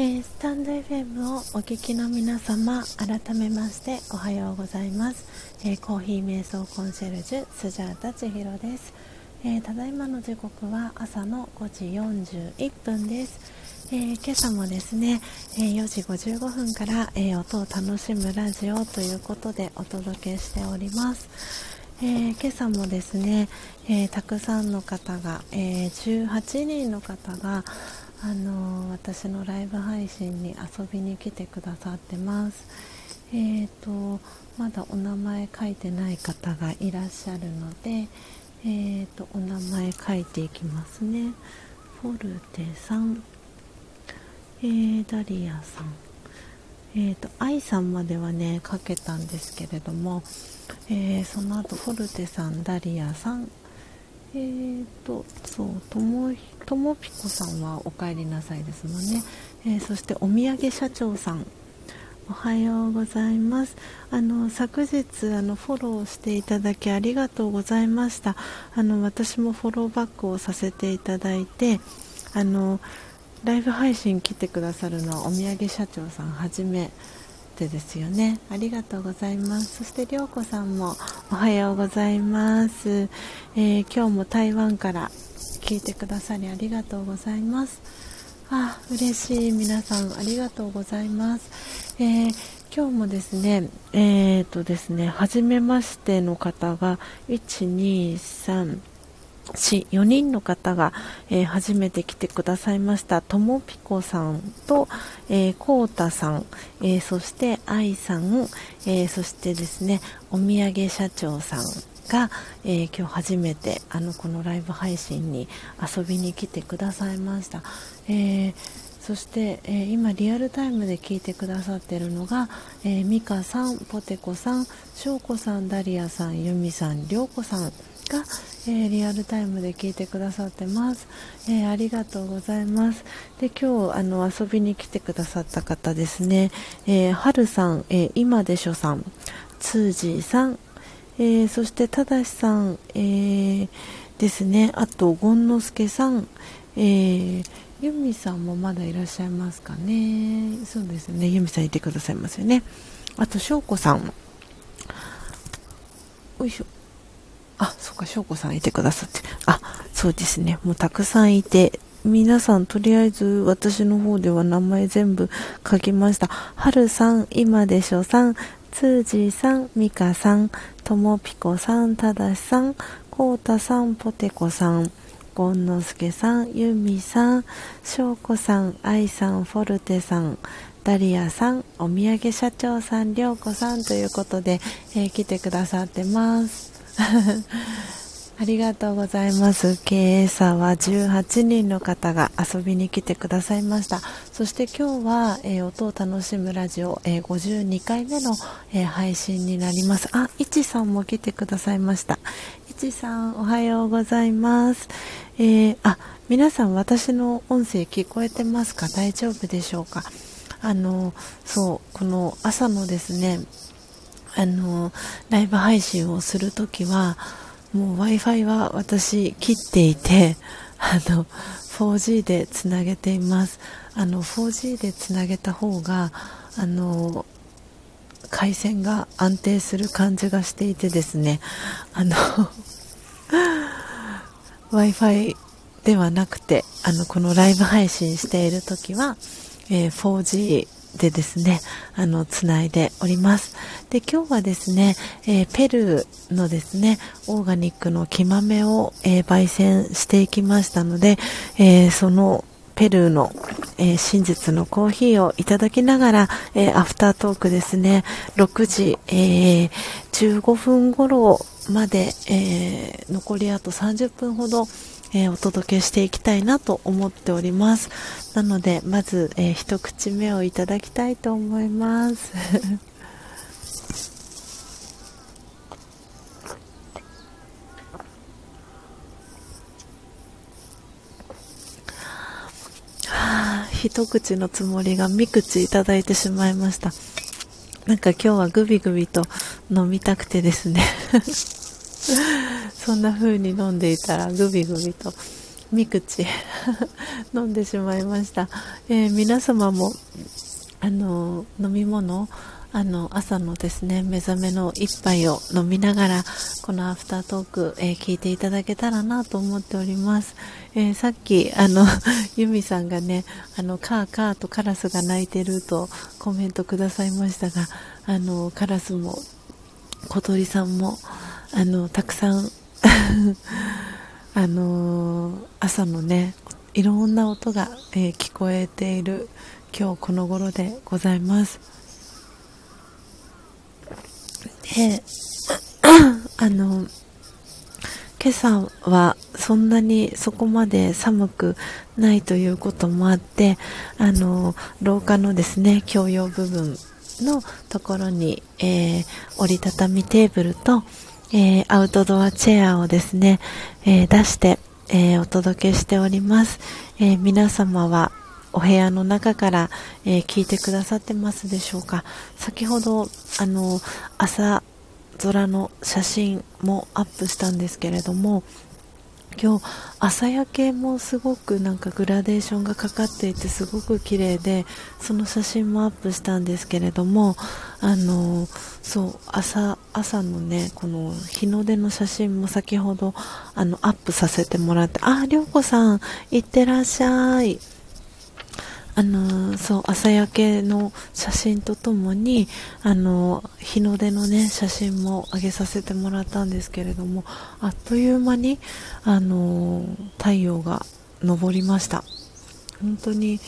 えー、スタンド FM をお聞きの皆様改めましておはようございます、えー、コーヒー瞑想コンシェルジュスジャータ千尋です、えー、ただいまの時刻は朝の5時41分です、え今朝もですね、え4時55分から、え音を楽しむラジオということでお届けしております。えー、今朝もですね、えー、たくさんの方が、えー、18人の方が、あの私のライブ配信に遊びに来てくださってます。えーと、まだお名前書いてない方がいらっしゃるので、えーと、お名前書いていきますね。フォルテさん、えー、ダリアさん、えーと、愛さんまではね書けたんですけれども、えー、その後フォルテさん、ダリアさん、えーと、そうともともぴこさんはお帰りなさいですもんね、えー、そしてお土産社長さん。おはようございます。あの昨日あのフォローしていただきありがとうございました。あの私もフォローバックをさせていただいてあのライブ配信来てくださるのはお土産社長さんはじめ。てですよね。ありがとうございます。そしてりょうこさんもおはようございます、えー、今日も台湾から聞いてくださりありがとうございます。あ嬉しい。皆さんありがとうございます、えー、今日もですねえー、とですね初めましての方が1、2、3 123 4人の方が、えー、初めて来てくださいました。ともぴこさんと、えー、こうたさん、えー、そして愛さん、え、そしてですねお土産社長さんが、え、今日初めてあのこのライブ配信に遊びに来てくださいました、え、そして、え、今リアルタイムで聞いてくださっているのが、えー、ミカさん、ポテコさん、しょうこさん、ダリアさん、ユミさん、りょうこさん。が、えー、リアルタイムで聞いてくださってます、えー、ありがとうございます。で今日あの遊びに来てくださった方ですね、えー、はるさん、え今でしょさん。つーじーさん、えそしてただしさん、えですね。あと権之助さん、えユミさんもまだいらっしゃいますかね。そうですね。ユミさんいてくださいますよね。あと翔子さん。よいしょ。あ、そっか、翔子さんいてくださって。あ、そうですね。もうたくさんいて、皆さんとりあえず私の方では名前全部書きました。はるさん、今でしょさん、つーじーさん、みかさん、ともぴこさん、ただしさん、こうたさん、ぽてこさん、ゴンのすけさん、ゆみさん、しょうこさん、あいさん、フォルテさん、ダリアさん、お土産社長さん、りょうこさんということで、えー、来てくださってます。ありがとうございます。今朝は18人の方が遊びに来てくださいました。そして今日は、えー、音を楽しむラジオ、えー、52回目の、えー、配信になります。あ、いちさんも来てくださいました。いちさん、おはようございます。えあ、皆さん私の音声聞こえてますか？大丈夫でしょうか？あの、そう、この朝のですね、あのライブ配信をするときはもう w i f i は私切っていて あの 4G でつなげています。あの 4G でつなげた方があの回線が安定する感じがしていてですね。あの w i f i ではなくてあのこのライブ配信している時は、えー、4G でですね、あの、つないでおります。で、今日はですね、えー、ペルーのですね、オーガニックの木豆を、えー、焙煎していきましたので、えー、そのペルーの、え真実のコーヒーをいただきながら、えアフタートークですね、6時、え15分頃まで、え残りあと30分ほど、えー、お届けしていきたいなと思っております。なのでまず、えー、一口目をいただきたいと思います。はあ、一口のつもりが三口いただいてしまいました。なんか今日はグビグビと飲みたくてですね。そんな風に飲んでいたらグビグビと三口 飲んでしまいました、えー、皆様もあの飲み物あの朝のですね目覚めの一杯を飲みながらこのアフタートーク、えー、聞いていただけたらなと思っております、えー、さっきあの ユミさんがねあのカーカーとカラスが鳴いてるとコメントくださいましたがあのカラスも小鳥さんもあのたくさん あの朝のねいろんな音が、えー、聞こえている今日この頃でございます。で あの今朝はそんなにそこまで寒くないということもあってあの廊下のですね共用部分のところに、えー、折りたたみテーブルと、えー、アウトドアチェアをですね、えー、出して、えお届けしております、え皆様はお部屋の中から、え聞いてくださってますでしょうか。先ほどあの朝空の写真もアップしたんですけれども今日朝焼けもすごくなんかグラデーションがかかっていてすごく綺麗でその写真もアップしたんですけれどもあのそう朝朝のねこの日の出の写真も先ほどあのアップさせてもらってああ、涼子さんいってらっしゃい。あのそう朝焼けの写真とともにあの日の出のね写真も上げさせてもらったんですけれどもあっという間にあの太陽が昇りました。本当に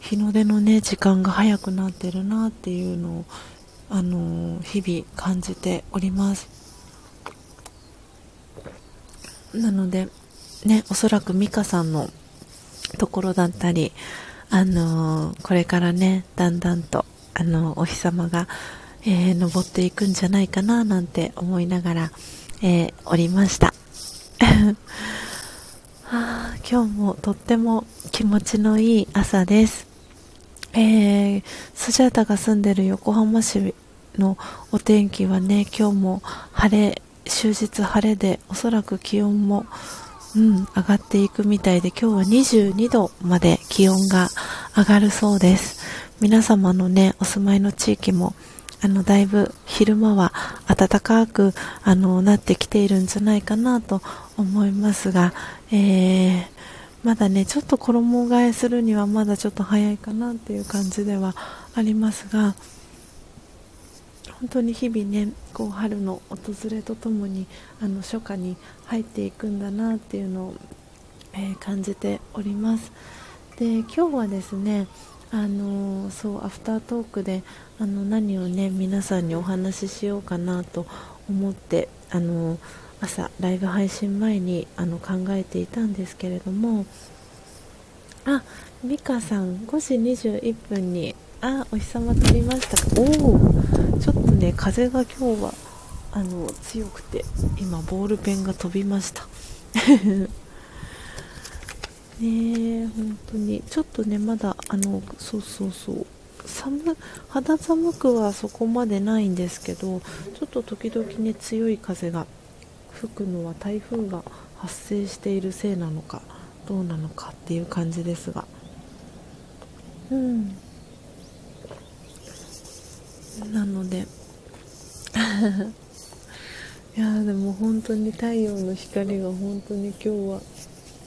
日の出のね時間が早くなってるなっていうのをあの日々感じております。なのでねおそらく美香さんのところだったりあのこれからねだんだんとあのお日様が、えー、登っていくんじゃないかななんて思いながら、えー、おりました。は あ、今日もとっても気持ちのいい朝です、えー、スジャータが住んでる横浜市のお天気はね今日も晴れ終日晴れでおそらく気温もうん、上がっていくみたいで今日は22度まで気温が上がるそうです。皆様のねお住まいの地域もあのだいぶ昼間は暖かくあのなってきているんじゃないかなと思いますが、えー、まだねちょっと衣替えするにはまだちょっと早いかなっていう感じではありますが本当に日々ねこう春の訪れとともにあの初夏に入っていくんだなっていうのを、えー、感じております。で今日はですねあのそうアフタートークであの何をね皆さんにお話ししようかなと思ってあの朝ライブ配信前にあの考えていたんですけれどもあ美香さん5時21分にあお日様取りました。おおちょっとね風が今日はあの強くて今ボールペンが飛びました。ね本当に。ちょっとねまだあのそうそうそう。寒肌寒くはそこまでないんですけどちょっと時々ね強い風が吹くのは台風が発生しているせいなのかどうなのかっていう感じですが。うん。なので。いやでも本当に太陽の光が本当に今日は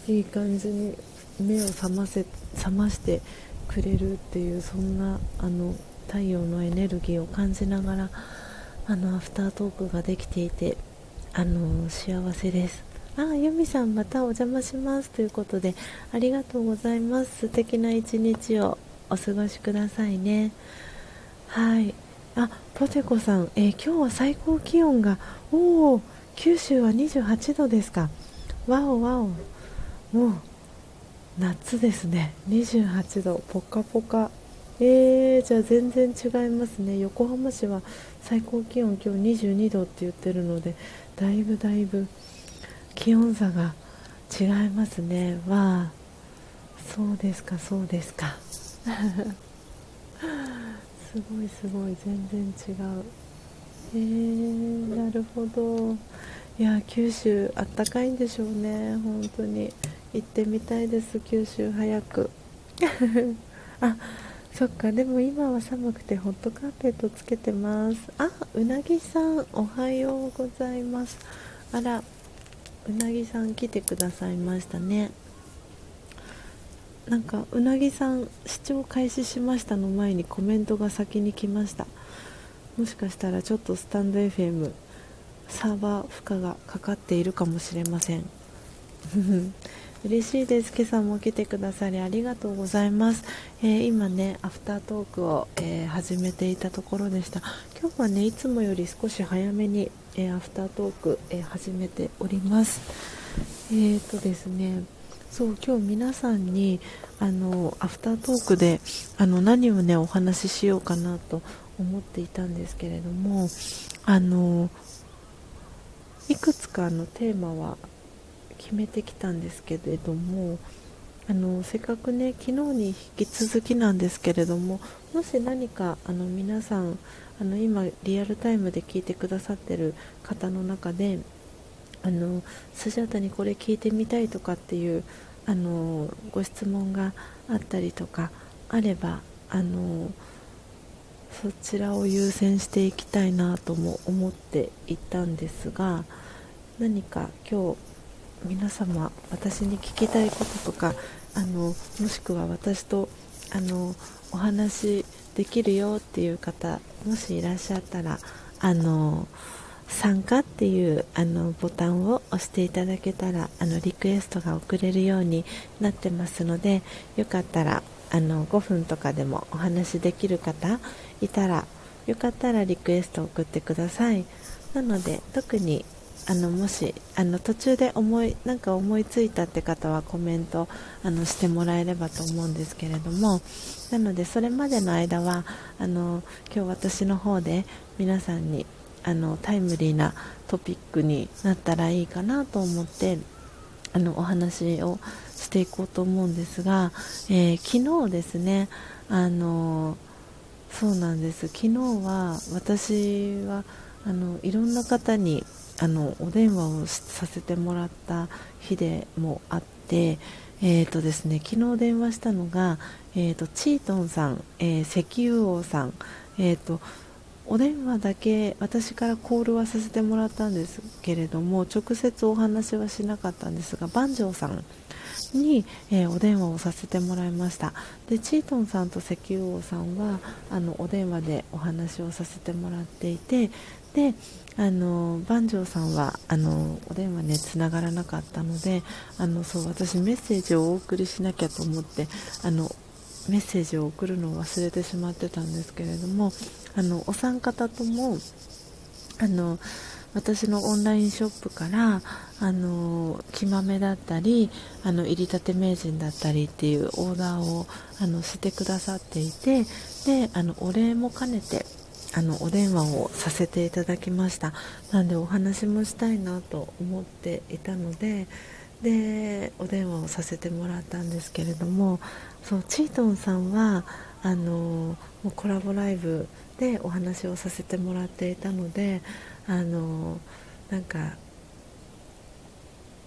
いい感じに目を覚ませ覚ましてくれるっていうそんなあの太陽のエネルギーを感じながらあのアフタートークができていてあの幸せです。あユミさんまたお邪魔しますということでありがとうございます。素敵な一日をお過ごしくださいね。はい。あポテコさん、えー、今日は最高気温がおお九州は28度ですか。わおわお。もう夏ですね。28度。ポカポカ。えー、じゃあ全然違いますね。横浜市は最高気温今日22度って言ってるのでだいぶだいぶ気温差が違いますね。わあ。そうですかそうですか。すごいすごい全然違う。えー、なるほど。いや九州あったかいんでしょうね。本当に。行ってみたいです九州早く。あそっか。でも今は寒くてホットカーペットつけてます。あうなぎさんおはようございます。あらうなぎさん来てくださいましたね。なんかうなぎさん視聴開始しましたの前にコメントが先に来ました。もしかしたらちょっとスタンド FM サーバー負荷がかかっているかもしれません。嬉しいです。今朝も来てくださりありがとうございます、えー、今ねアフタートークを、えー、始めていたところでした。今日はねいつもより少し早めに、えー、アフタートーク、え始めております。えーとですねそう今日皆さんにあのアフタートークであの何をねお話ししようかなと思っていたんですけれどもあのいくつかのテーマは決めてきたんですけれどもあのせっかくね昨日に引き続きなんですけれどももし何かあの皆さんあの今リアルタイムで聞いてくださってる方の中であのスジャータにこれ聞いてみたいとかっていうあのご質問があったりとかあればあのそちらを優先していきたいなとも思っていたんですが何か今日皆様私に聞きたいこととかあのもしくは私とあのお話できるよっていう方もしいらっしゃったらあの参加っていうあのボタンを押していただけたらあのリクエストが送れるようになってますのでよかったらあの5分とかでもお話できる方いたらよかったらリクエスト送ってください。なので特にあのもしあの途中で思いなんか思いついたって方はコメントあのしてもらえればと思うんですけれどもなのでそれまでの間はあの今日私の方で皆さんにあのタイムリーなトピックになったらいいかなと思ってあのお話をしていこうと思うんですが、えー、昨日ですねあのそうなんです。昨日は私はあのいろんな方にあのお電話をさせてもらった日でもあって、えーとですね、昨日電話したのが、えーと、チートンさん、えー、石油王さん、えーと、お電話だけ私からコールはさせてもらったんですけれども直接お話はしなかったんですが万丈さんに、えー、お電話をさせてもらいました。でチートンさんと石油王さんはあのお電話でお話をさせてもらっていてであの万丈さんはあのお電話ねつながらなかったのであのそう私メッセージをお送りしなきゃと思ってあのメッセージを送るのを忘れてしまってたんですけれどもあのお三方ともあの私のオンラインショップからあの木豆だったりあの入りたて名人だったりっていうオーダーをあのしてくださっていてであのお礼も兼ねてあのお電話をさせていただきました。なんでお話もしたいなと思っていたのででお電話をさせてもらったんですけれどもそうチートンさんはあのもうコラボライブでお話をさせてもらっていたのであのなんか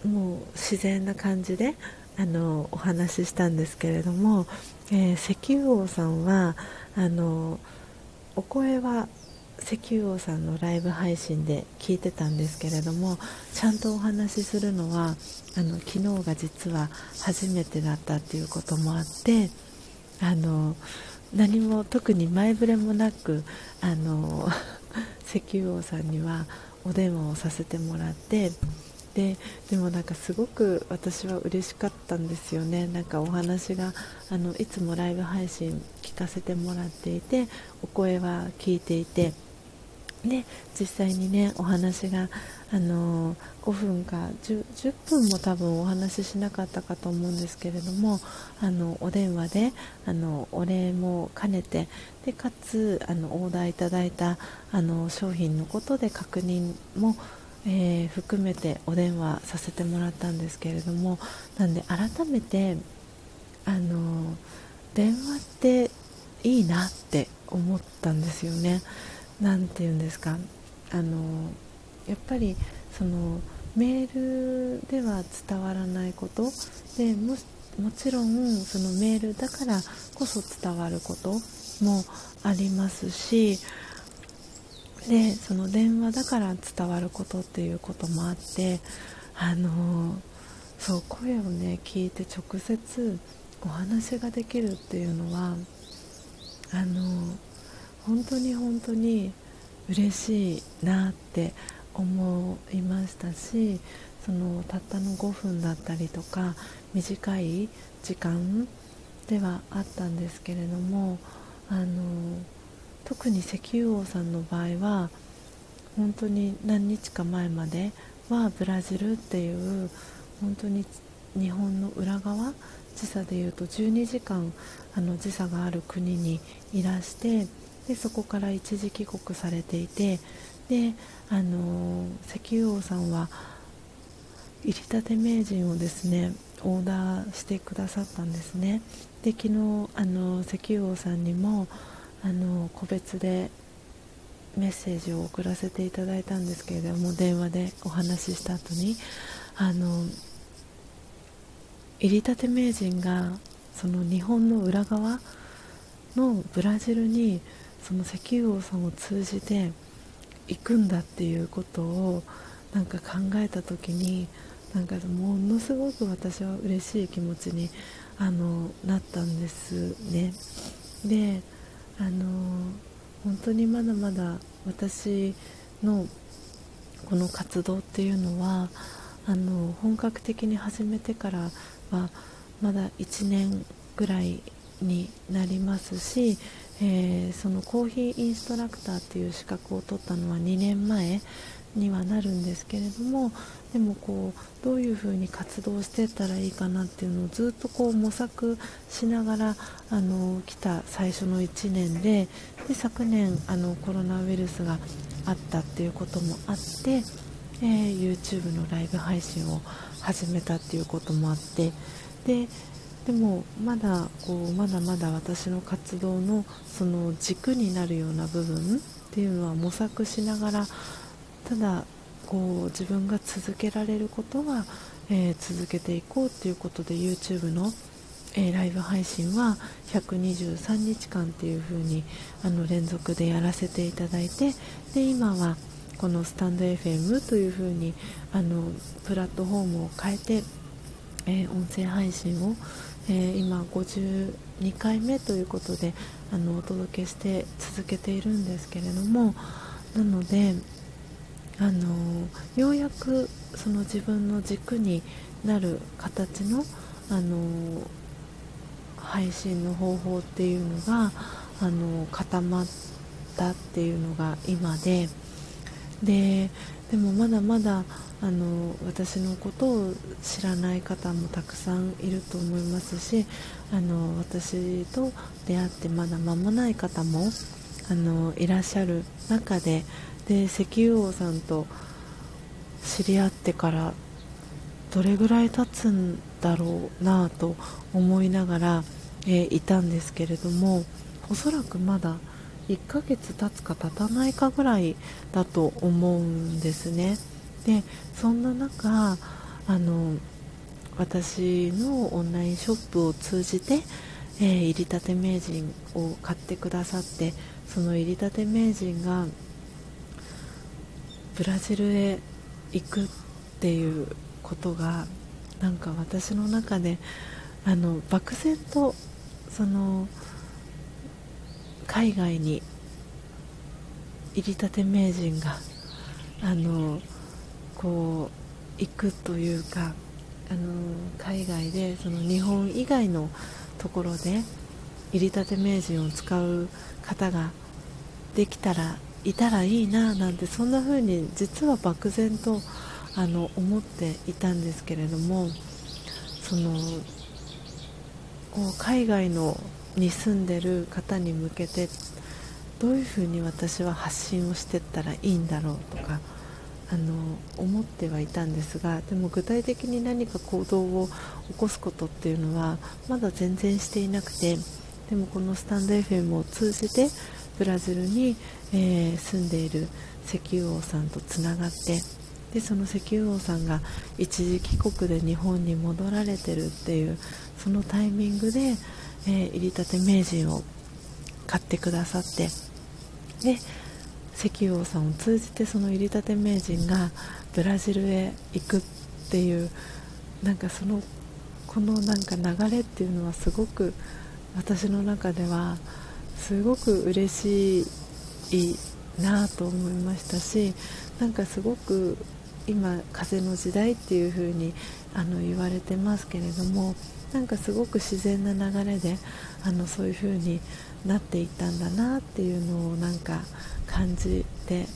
もう自然な感じであのお話ししたんですけれども、えー、石油王さんはあのお声は石油王さんのライブ配信で聞いてたんですけれどもちゃんとお話しするのはあの昨日が実は初めてだったっていうこともあってあの何も特に前触れもなくあの 石油王さんにはお電話をさせてもらってででもなんかすごく私は嬉しかったんですよね。なんかお話があのいつもライブ配信聞かせてもらっていてお声は聞いていてで実際にねお話があの5分か 10, 10, 分も多分お話ししなかったかと思うんですけれどもあのお電話であのお礼も兼ねてでかつあのオーダーいただいたあの商品のことで確認もえー、含めてお電話させてもらったんですけれどもなんで改めてあの電話っていいなって思ったんですよね。なんて言うんですかあのやっぱりそのメールでは伝わらないこと。でももちろんそのメールだからこそ伝わることもありますしでその電話だから伝わることっていうこともあってあのそう声をね聞いて直接お話ができるっていうのはあの本当に本当に嬉しいなって思いましたしそのたったの5分だったりとか短い時間ではあったんですけれどもあの特に石油王さんの場合は本当に何日か前まではブラジルっていう本当に日本の裏側時差でいうと12時間あの時差がある国にいらしてでそこから一時帰国されていてであの石油王さんは入りたて名人をですねオーダーしてくださったんですね。で昨日あの石油王さんにもあの個別でメッセージを送らせていただいたんですけれども電話でお話しした後にあの入りたて名人がその日本の裏側のブラジルにその石油王さんを通じて行くんだっていうことをなんか考えた時になんかものすごく私は嬉しい気持ちにあのなったんですね。であの本当にまだまだ私のこの活動っていうのはあの本格的に始めてからはまだ1年ぐらいになりますし、えー、そのコーヒーインストラクターっていう資格を取ったのは2年前にはなるんですけれどもでもこうどういうふうに活動していったらいいかなっていうのをずっとこう模索しながらあの来た最初の1年でで昨年あのコロナウイルスがあったっていうこともあって、えー、YouTube のライブ配信を始めたっていうこともあってででもまだこうまだまだ私の活動のその軸になるような部分っていうのは模索しながらただこう自分が続けられることは、えー、続けていこうということで YouTube の、えー、ライブ配信は123日間っていう風にあに連続でやらせていただいてで今はこのスタンド FM という風にあにプラットフォームを変えて、えー、音声配信を、え今52回目ということであのお届けして続けているんですけれどもなのであのようやくその自分の軸になる形のあの配信の方法っていうのがあの固まったっていうのが今でででもまだまだあの私のことを知らない方もたくさんいると思いますしあの私と出会ってまだ間もない方もあのいらっしゃる中でで石油王さんと知り合ってからどれぐらい経つんだろうなと思いながら、えー、いたんですけれどもおそらくまだ1ヶ月経つか経たないかぐらいだと思うんですね。でそんな中あの私のオンラインショップを通じて、えー、入りたて名人を買ってくださってその入りたて名人がブラジルへ行くっていうことがなんか私の中であの漠然とその海外に入りたて名人があのこう行くというかあの海外でその日本以外のところで入りたて名人を使う方ができたらいたらいいななんてそんな風に実は漠然とあの思っていたんですけれどもその海外のに住んでる方に向けてどういうふうに私は発信をしていったらいいんだろうとかあの思ってはいたんですがでも具体的に何か行動を起こすことっていうのはまだ全然していなくてでもこのスタンド FM を通じてブラジルに、えー、住んでいる石油王さんとつながってでその石油王さんが一時帰国で日本に戻られてるっていうそのタイミングで、えー、入りたて名人を買ってくださってで石油王さんを通じてその入りたて名人がブラジルへ行くっていうなんかそのこのなんか流れっていうのはすごく私の中ではすごく嬉しいなと思いましたしなんかすごく今風の時代っていう風にあに言われてますけれどもなんかすごく自然な流れであのそういう風になっていったんだなっていうのをなんか感じて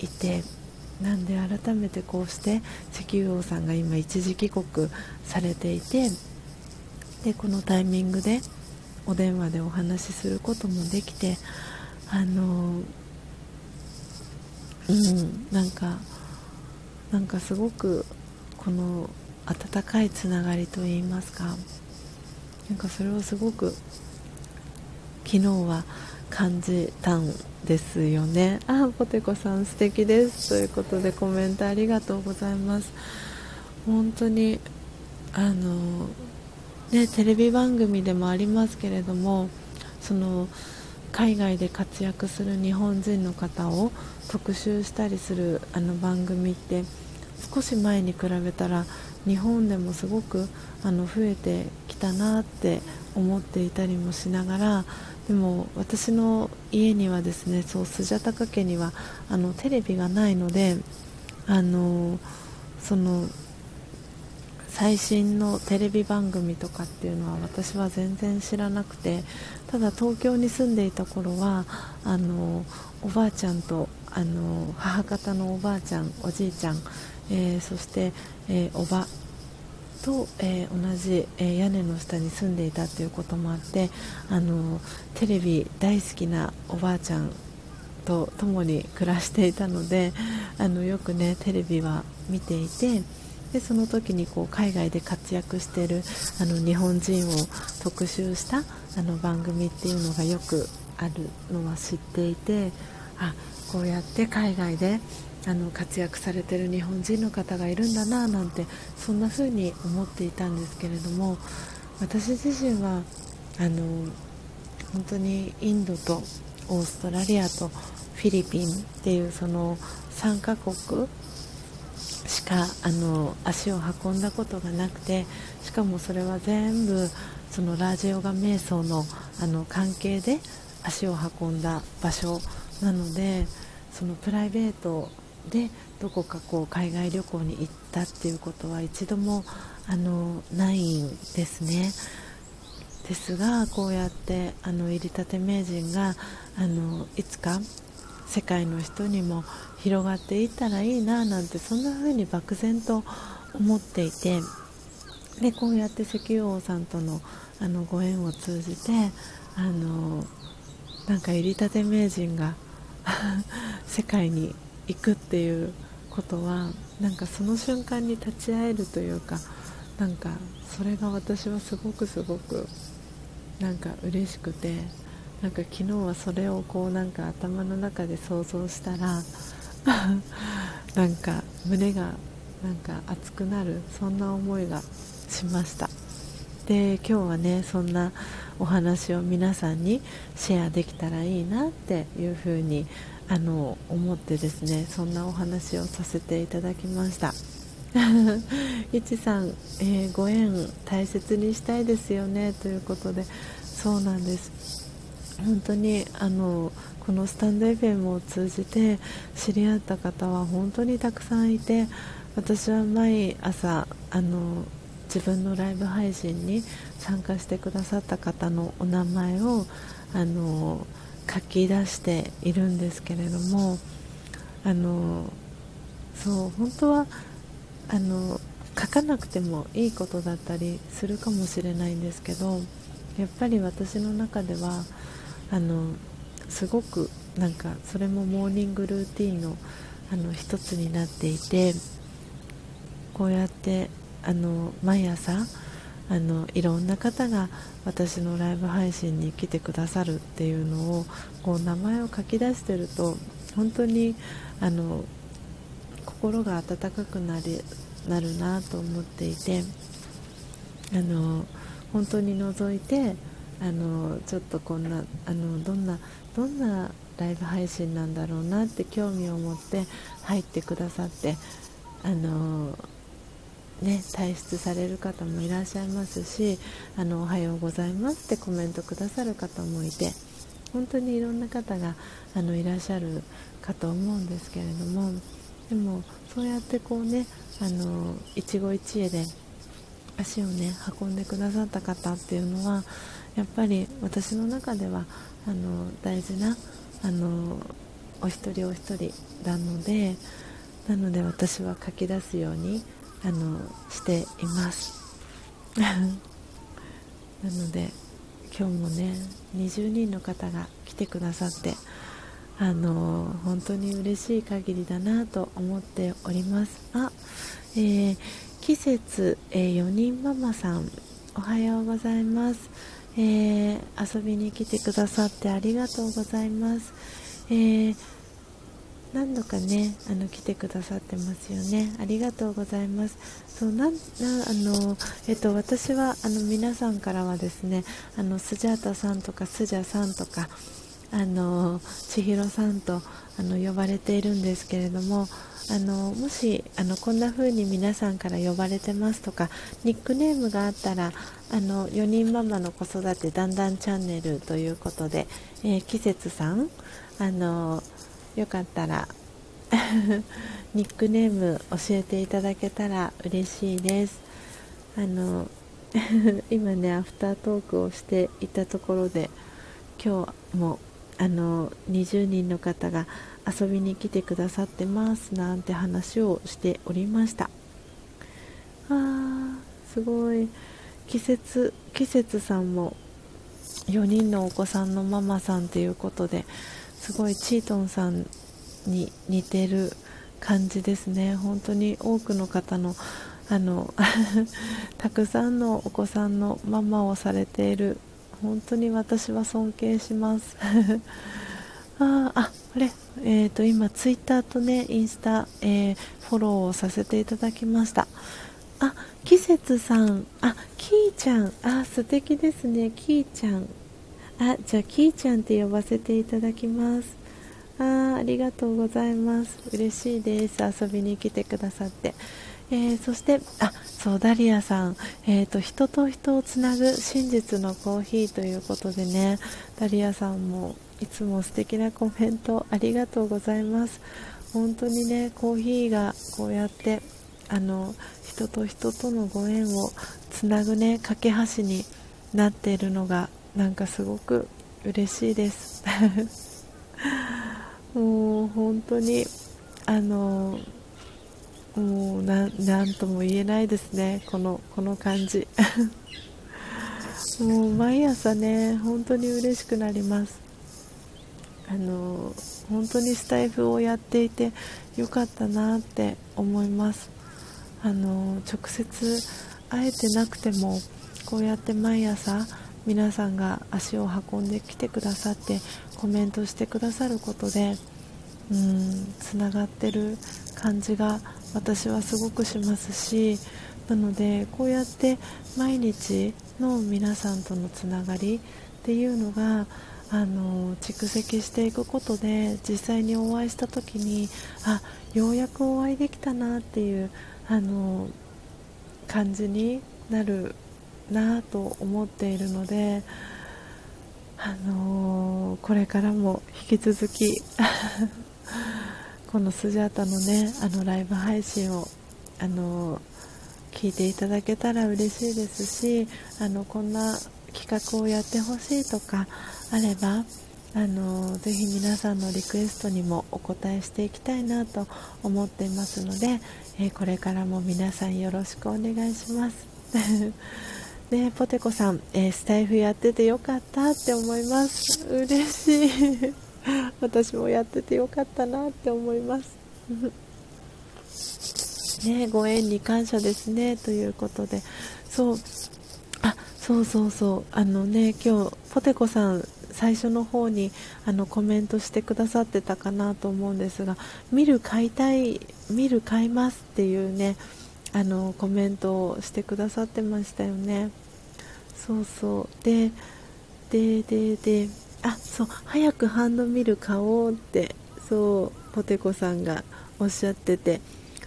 いてなんで改めてこうして石油王さんが今一時帰国されていてでこのタイミングでお電話でお話しすることもできてあのうんなんかなんかすごくこの温かいつながりといいますか。なんかそれをすごく昨日は感じたんですよね。あポテコさん素敵です。ということでコメントありがとうございます。本当にあのねテレビ番組でもありますけれどもその海外で活躍する日本人の方を特集したりするあの番組って少し前に比べたら日本でもすごくあの増えてきたなって思っていたりもしながらでも私の家にはですねそうスジャタカ家にはあのテレビがないのであのその最新のテレビ番組とかっていうのは私は全然知らなくてただ東京に住んでいた頃はあのおばあちゃんとあの母方のおばあちゃんおじいちゃん、えー、そして、えー、おばと、えー、同じ、え屋根の下に住んでいたということもあってあのテレビ大好きなおばあちゃんと共に暮らしていたのであのよくねテレビは見ていて。でその時にこう海外で活躍しているあの日本人を特集したあの番組っていうのがよくあるのは知っていてあこうやって海外であの活躍されてる日本人の方がいるんだななんてそんな風に思っていたんですけれども私自身はあの本当にインドとオーストラリアとフィリピンっていうその3カ国しかあの足を運んだことがなくてしかもそれは全部そのラージヨガ瞑想のあの関係で足を運んだ場所なのでそのプライベートでどこかこう海外旅行に行ったっていうことは一度もあのないんですね。ですがこうやってあの入りたて名人があのいつか世界の人にも広がっていったらいいななんてそんな風に漠然と思っていてでこうやって石油王さんとのあのご縁を通じてあのなんか入りたて名人が 世界に行くっていうことはなんかその瞬間に立ち会えるというかなんかそれが私はすごくすごくなんか嬉しくてなんか昨日はそれをこうなんか頭の中で想像したら なんか胸がなんか熱くなるそんな思いがしました。で今日はねそんなお話を皆さんにシェアできたらいいなっていうふうにあの思ってですねそんなお話をさせていただきました。いちさん、えー、ご縁大切にしたいですよねということで。そうなんです。本当にあのこのスタンド FM を通じて知り合った方は本当にたくさんいて私は毎朝あの自分のライブ配信に参加してくださった方のお名前をあの書き出しているんですけれどもあのそう本当はあの書かなくてもいいことだったりするかもしれないんですけどやっぱり私の中ではあのすごくなんかそれもモーニングルーティンのあの一つになっていてこうやってあの毎朝あのいろんな方が私のライブ配信に来てくださるっていうのをこう名前を書き出してると本当にあの心が温かくなるなるなと思っていてあの本当に覗いてあのちょっとこんなあのどんなどんなライブ配信なんだろうなって興味を持って入ってくださってあのね、退出される方もいらっしゃいますしあのおはようございますってコメントくださる方もいて本当にいろんな方があのいらっしゃるかと思うんですけれどもでもそうやってこうねあの一期一会で足をね運んでくださった方っていうのはやっぱり私の中ではあの大事なあのお一人お一人なのでなので私は書き出すようにあのしています。なので今日もね20人の方が来てくださってあの本当に嬉しい限りだなと思っております。あ、えー、季節、えー、4人ママさんおはようございます、えー、遊びに来てくださってありがとうございます、えー何度かねあの来てくださってますよね。ありがとうございます。そうななあの、えっと、私はあの皆さんからはですねあのスジャータさんとかスジャさんとかあの千尋さんとあの呼ばれているんですけれどもあのもしあのこんな風に皆さんから呼ばれてますとかニックネームがあったらあの4人ママの子育てだんだんチャンネルということで、えー、季節さんあのよかったら ニックネーム教えていただけたら嬉しいです。あの 今ねアフタートークをしていたところで今日もあの20人の方が遊びに来てくださってますなんて話をしておりました。あーすごい。季節季節さんも4人のお子さんのママさんということですごいチートンさんに似てる感じですね。本当に多くの方のあの たくさんのお子さんのママをされている。本当に私は尊敬します。あああれ、えーと、今ツイッターとねインスタ、えー、フォローをさせていただきました。あ季節さん。あキーちゃん。あ素敵ですね。キーちゃん。あじゃあキーちゃんって呼ばせていただきます。あありがとうございます。嬉しいです。遊びに来てくださって、えー、そしてあそうダリアさん、えーと、人と人をつなぐ真実のコーヒーということでね。ダリアさんもいつも素敵なコメントありがとうございます。本当にねコーヒーがこうやってあの人と人とのご縁をつなぐね架け橋になっているのがなんかすごく嬉しいです。もう本当にあのもうなんとも言えないですね。このこの感じ。もう毎朝ね本当に嬉しくなります。あの本当にスタイフをやっていてよかったなって思います。あの直接会えてなくてもこうやって毎朝皆さんが足を運んできてくださってコメントしてくださることでうんつながってる感じが私はすごくしますしなのでこうやって毎日の皆さんとのつながりっていうのがあの蓄積していくことで実際にお会いした時にあようやくお会いできたなっていうあの感じになるなと思っているので、あのー、これからも引き続き このスジャータのねあのライブ配信を、あのー、聞いていただけたら嬉しいですしあのこんな企画をやってほしいとかあればあのぜひ皆さんのリクエストにもお答えしていきたいなと思っていますので、えー、これからも皆さんよろしくお願いします。ねポテコさん、えー、スタイフやっててよかったって思います。嬉しい。私もやっててよかったなって思います。ねご縁に感謝ですねということで。そう。あそうそうそう。あのね今日ポテコさん最初の方にあのコメントしてくださってたかなと思うんですが見る買いたい見る買いますっていうねあのコメントをしてくださってましたよね。そうそう。でででであそう早くハンドミル買おうってそうポテコさんがおっしゃってて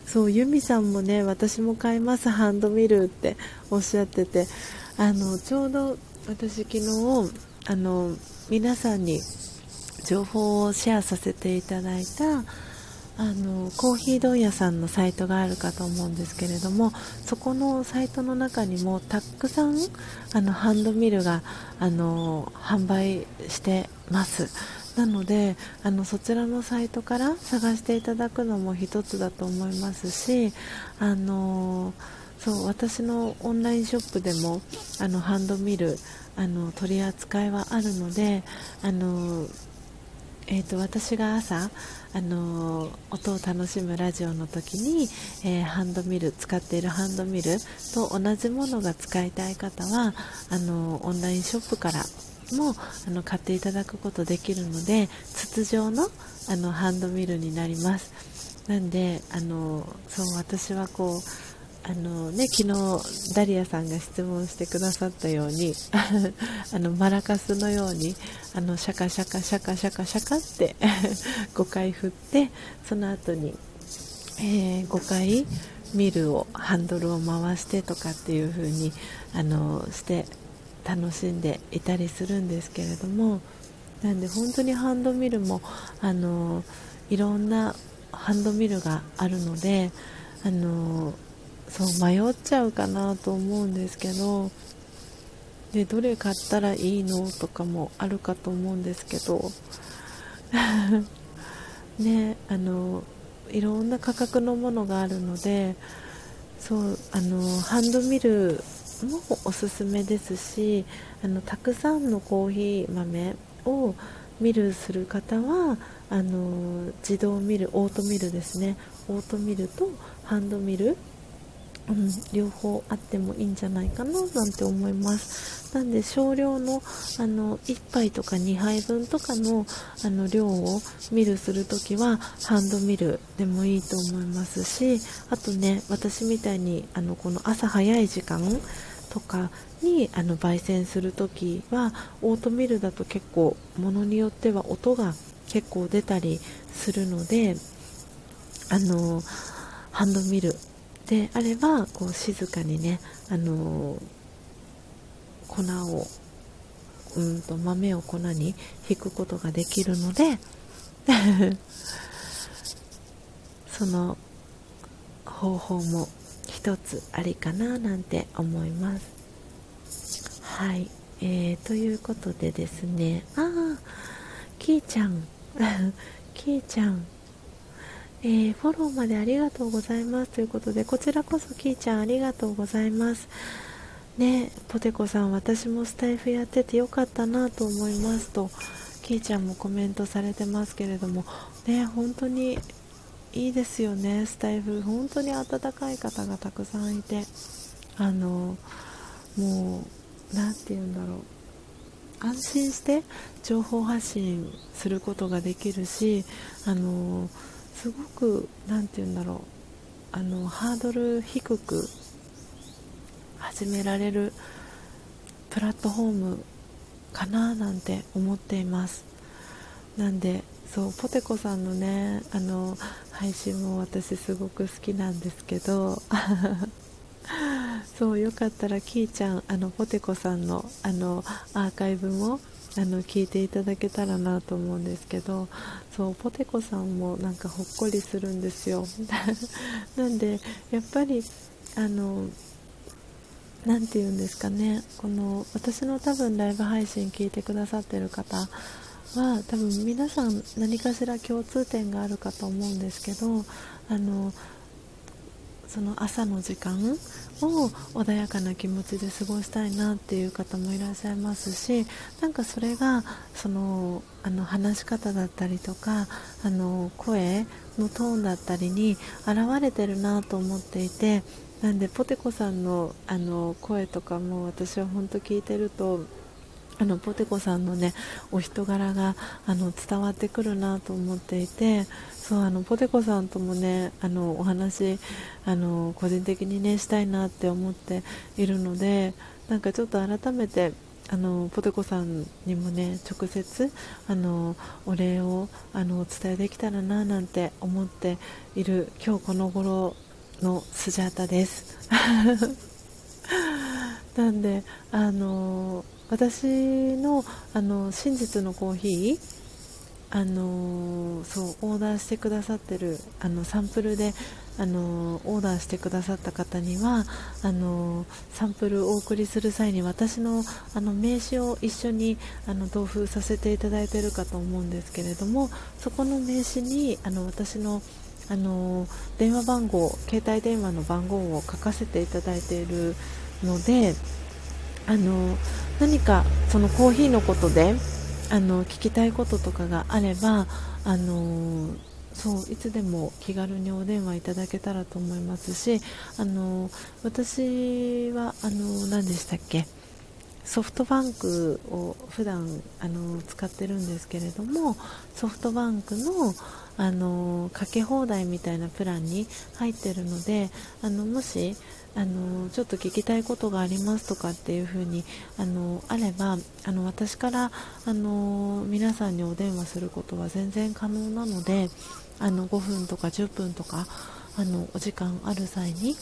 そうユミさんもね私も買いますハンドミルっておっしゃっててあのちょうど私昨日あの皆さんに情報をシェアさせていただいたあのコーヒー問屋さんのサイトがあるかと思うんですけれどもそこのサイトの中にもたくさんあのハンドミルがあの販売してます。なのであのそちらのサイトから探していただくのも一つだと思いますしあのそう私のオンラインショップでもあのハンドミルあの取り扱いはあるのであのえーと、私が朝、あの音を楽しむラジオの時に、えー、ハンドミル使っているハンドミルと同じものが使いたい方はあのオンラインショップからもあの買っていただくことできるので筒状のあのハンドミルになります。なんであのそう私はこうあのね、昨日ダリアさんが質問してくださったように あのマラカスのようにあのシャカシャカシャカシャカシャカって 5回振ってその後に、えー、5回ミルをハンドルを回してとかっていう風にあのして楽しんでいたりするんですけれどもなんで本当にハンドミルもあのいろんなハンドミルがあるのであのそう迷っちゃうかなと思うんですけどでどれ買ったらいいのとかもあるかと思うんですけど ねあのいろんな価格のものがあるのでそうあのハンドミルもおすすめですしあのたくさんのコーヒー豆をミルする方はあの自動ミルオートミルですね。オートミルとハンドミルうん、両方あってもいいんじゃないかななんて思います。なんで少量のあの1杯とか2杯分とかのあの量をミルするときはハンドミルでもいいと思いますしあとね私みたいにあのこの朝早い時間とかにあの焙煎するときはオートミルだと結構ものによっては音が結構出たりするのであのハンドミルであればこう静かにね、あのー、粉をうんと豆を粉に引くことができるので その方法も一つありかななんて思います。はい、えー、ということでですね。ああキーちゃん。キーちゃん。えー、フォローまでありがとうございます。ということでこちらこそキーちゃんありがとうございます。ねポテコさん私もスタイフやっててよかったなと思いますとキーちゃんもコメントされてますけれどもね本当にいいですよねスタイフ。本当に温かい方がたくさんいてあのもう何て言うんだろう。安心して情報発信することができるしあのすごく何て言うんだろう。あのハードル低く始められるプラットフォームかななんて思っています。なんでそうポテコさんのねあの配信も私すごく好きなんですけど そうよかったらキーちゃんあのポテコさんのあのアーカイブもあの聞いていただけたらなと思うんですけどそうポテコさんもなんかほっこりするんですよ。なんでやっぱりあの何て言うんですかね。この私の多分ライブ配信聞いてくださってる方は多分皆さん何かしら共通点があるかと思うんですけどあのその朝の時間を穏やかな気持ちで過ごしたいなっていう方もいらっしゃいますしなんかそれがそのあの話し方だったりとかあの声のトーンだったりに表れてるなと思っていてなんでポテコさんのあの声とかも私は本当聞いてるとあのポテコさんのねお人柄があの伝わってくるなと思っていてそうあのポテコさんともねあのお話あの個人的にねしたいなって思っているのでなんかちょっと改めてあのポテコさんにもね直接あのお礼をあのお伝えできたらななんて思っている今日この頃のスジャータです。なんであの私のあの真実のコーヒーあのそうオーダーしてくださってるあのサンプルであのオーダーしてくださった方にはあのサンプルをお送りする際に私のあの名刺を一緒にあの同封させていただいているかと思うんですけれどもそこの名刺にあの私のあの電話番号携帯電話の番号を書かせていただいているのであの何かそのコーヒーのことであの聞きたいこととかがあればあのそういつでも気軽にお電話いただけたらと思いますしあの私はあの何でしたっけ？ソフトバンクを普段あの使ってるんですけれどもソフトバンクのあのかけ放題みたいなプランに入ってるのであのもしあのちょっと聞きたいことがありますとかっていう風にあのあればあの私からあの皆さんにお電話することは全然可能なのであの5分とか10分とかあのお時間ある際に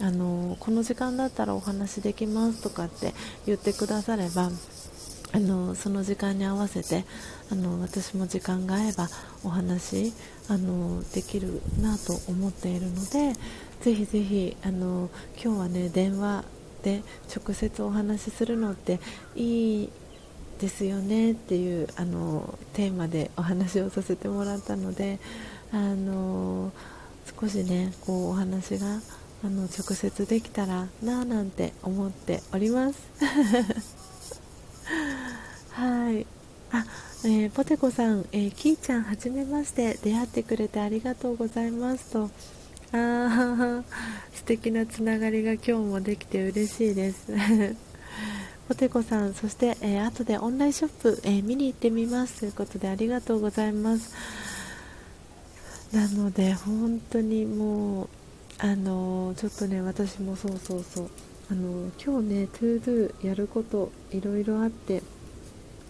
あのこの時間だったらお話できますとかって言ってくださればあのその時間に合わせてあの私も時間が合えばお話あのできるなと思っているのでぜひぜひあの今日はね電話で直接お話しするのっていいですよねっていうあのテーマでお話をさせてもらったのであの少しねこうお話があの直接できたらななんて思っております。はい。あ、えー、ポテコさん、えー、キーちゃんはじめまして出会ってくれてありがとうございますと。あ 素敵なつながりが今日もできて嬉しいです。ポテコさんそして、えー、後でオンラインショップ、えー、見に行ってみます。ということでありがとうございます。なので本当にもうあのー、ちょっとね私もそうそうそう。あの今日ね to do やることいろいろあって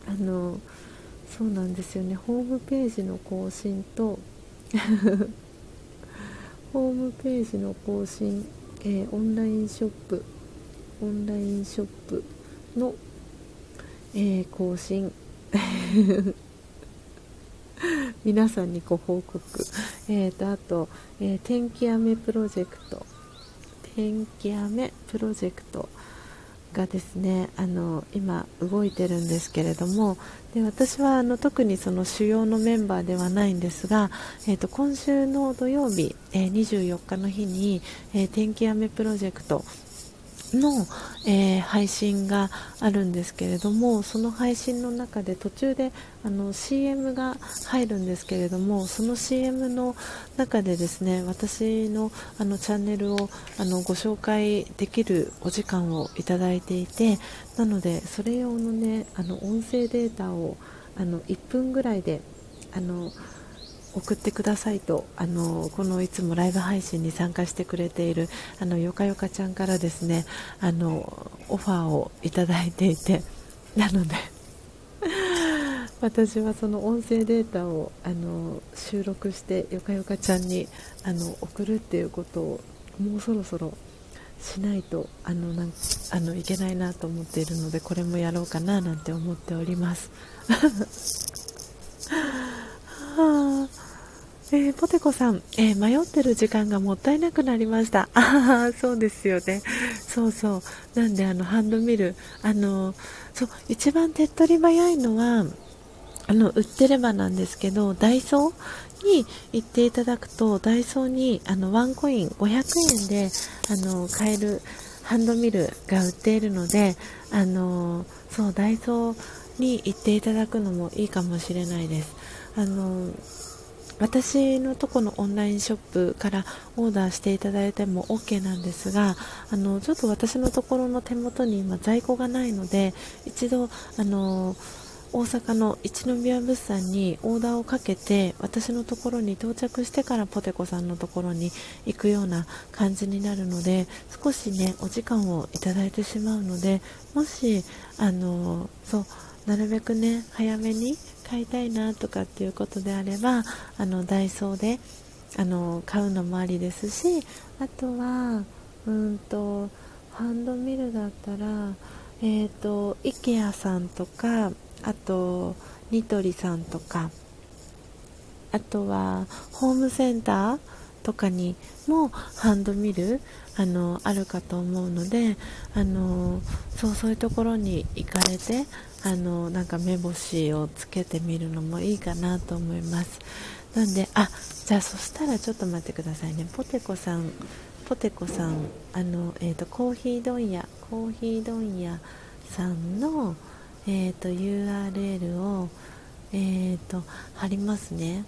あのそうなんですよね。ホームページの更新と ホームページの更新、えー、オンラインショップオンラインショップの、えー、更新。皆さんにご報告、えーと、あと、えー、天気雨プロジェクト。天気雨プロジェクト。がですねあの今動いてるんですけれどもで私はあの特にその主要のメンバーではないんですが、えーと、今週の土曜日、えー、24日の日に、えー、天気雨プロジェクトの、えー、配信があるんですけれどもその配信の中で途中であの CM が入るんですけれどもその CM の中でですね私のあのチャンネルをあのご紹介できるお時間をいただいていてなのでそれ用のねあの音声データをあの1分ぐらいであの送ってくださいとあのこのいつもライブ配信に参加してくれているあのよかよかちゃんからですねあのオファーをいただいていてなので 私はその音声データをあの収録してよかよかちゃんにあの送るっていうことをもうそろそろしないとあのなんあのいけないなと思っているのでこれもやろうかななんて思っております。は あえー、ポテコさん、えー、迷ってる時間がもったいなくなりました。ああ、そうですよね。そうそう。なんで、あの、ハンドミル、あの、そう、一番手っ取り早いのは、あの、売ってればなんですけど、ダイソーに行っていただくと、ダイソーに、あの、ワンコイン500円で、あの、買えるハンドミルが売っているので、あの、そう、ダイソーに行っていただくのもいいかもしれないです。あの、私のとこのオンラインショップからオーダーしていただいても OK なんですがあのちょっと私のところの手元に今在庫がないので一度あの大阪の一宮物産にオーダーをかけて私のところに到着してからポテコさんのところに行くような感じになるので少しねお時間をいただいてしまうのでもしあのそうなるべくね早めに買いたいなとかっていうことであればあのダイソーであの買うのもありですしあとはうんとハンドミルだったらえーと、と IKEA さんとかあとニトリさんとかあとはホームセンターとかにもハンドミルあのあるかと思うのであのそうそういうところに行かれてあのなんか目星をつけてみるのもいいかなと思います。なんであじゃあそしたらちょっと待ってくださいね。ポテコさんポテコさんあの、えーと、コーヒー問屋コーヒー問屋さんのえーと、URL を、えーと、貼りますね。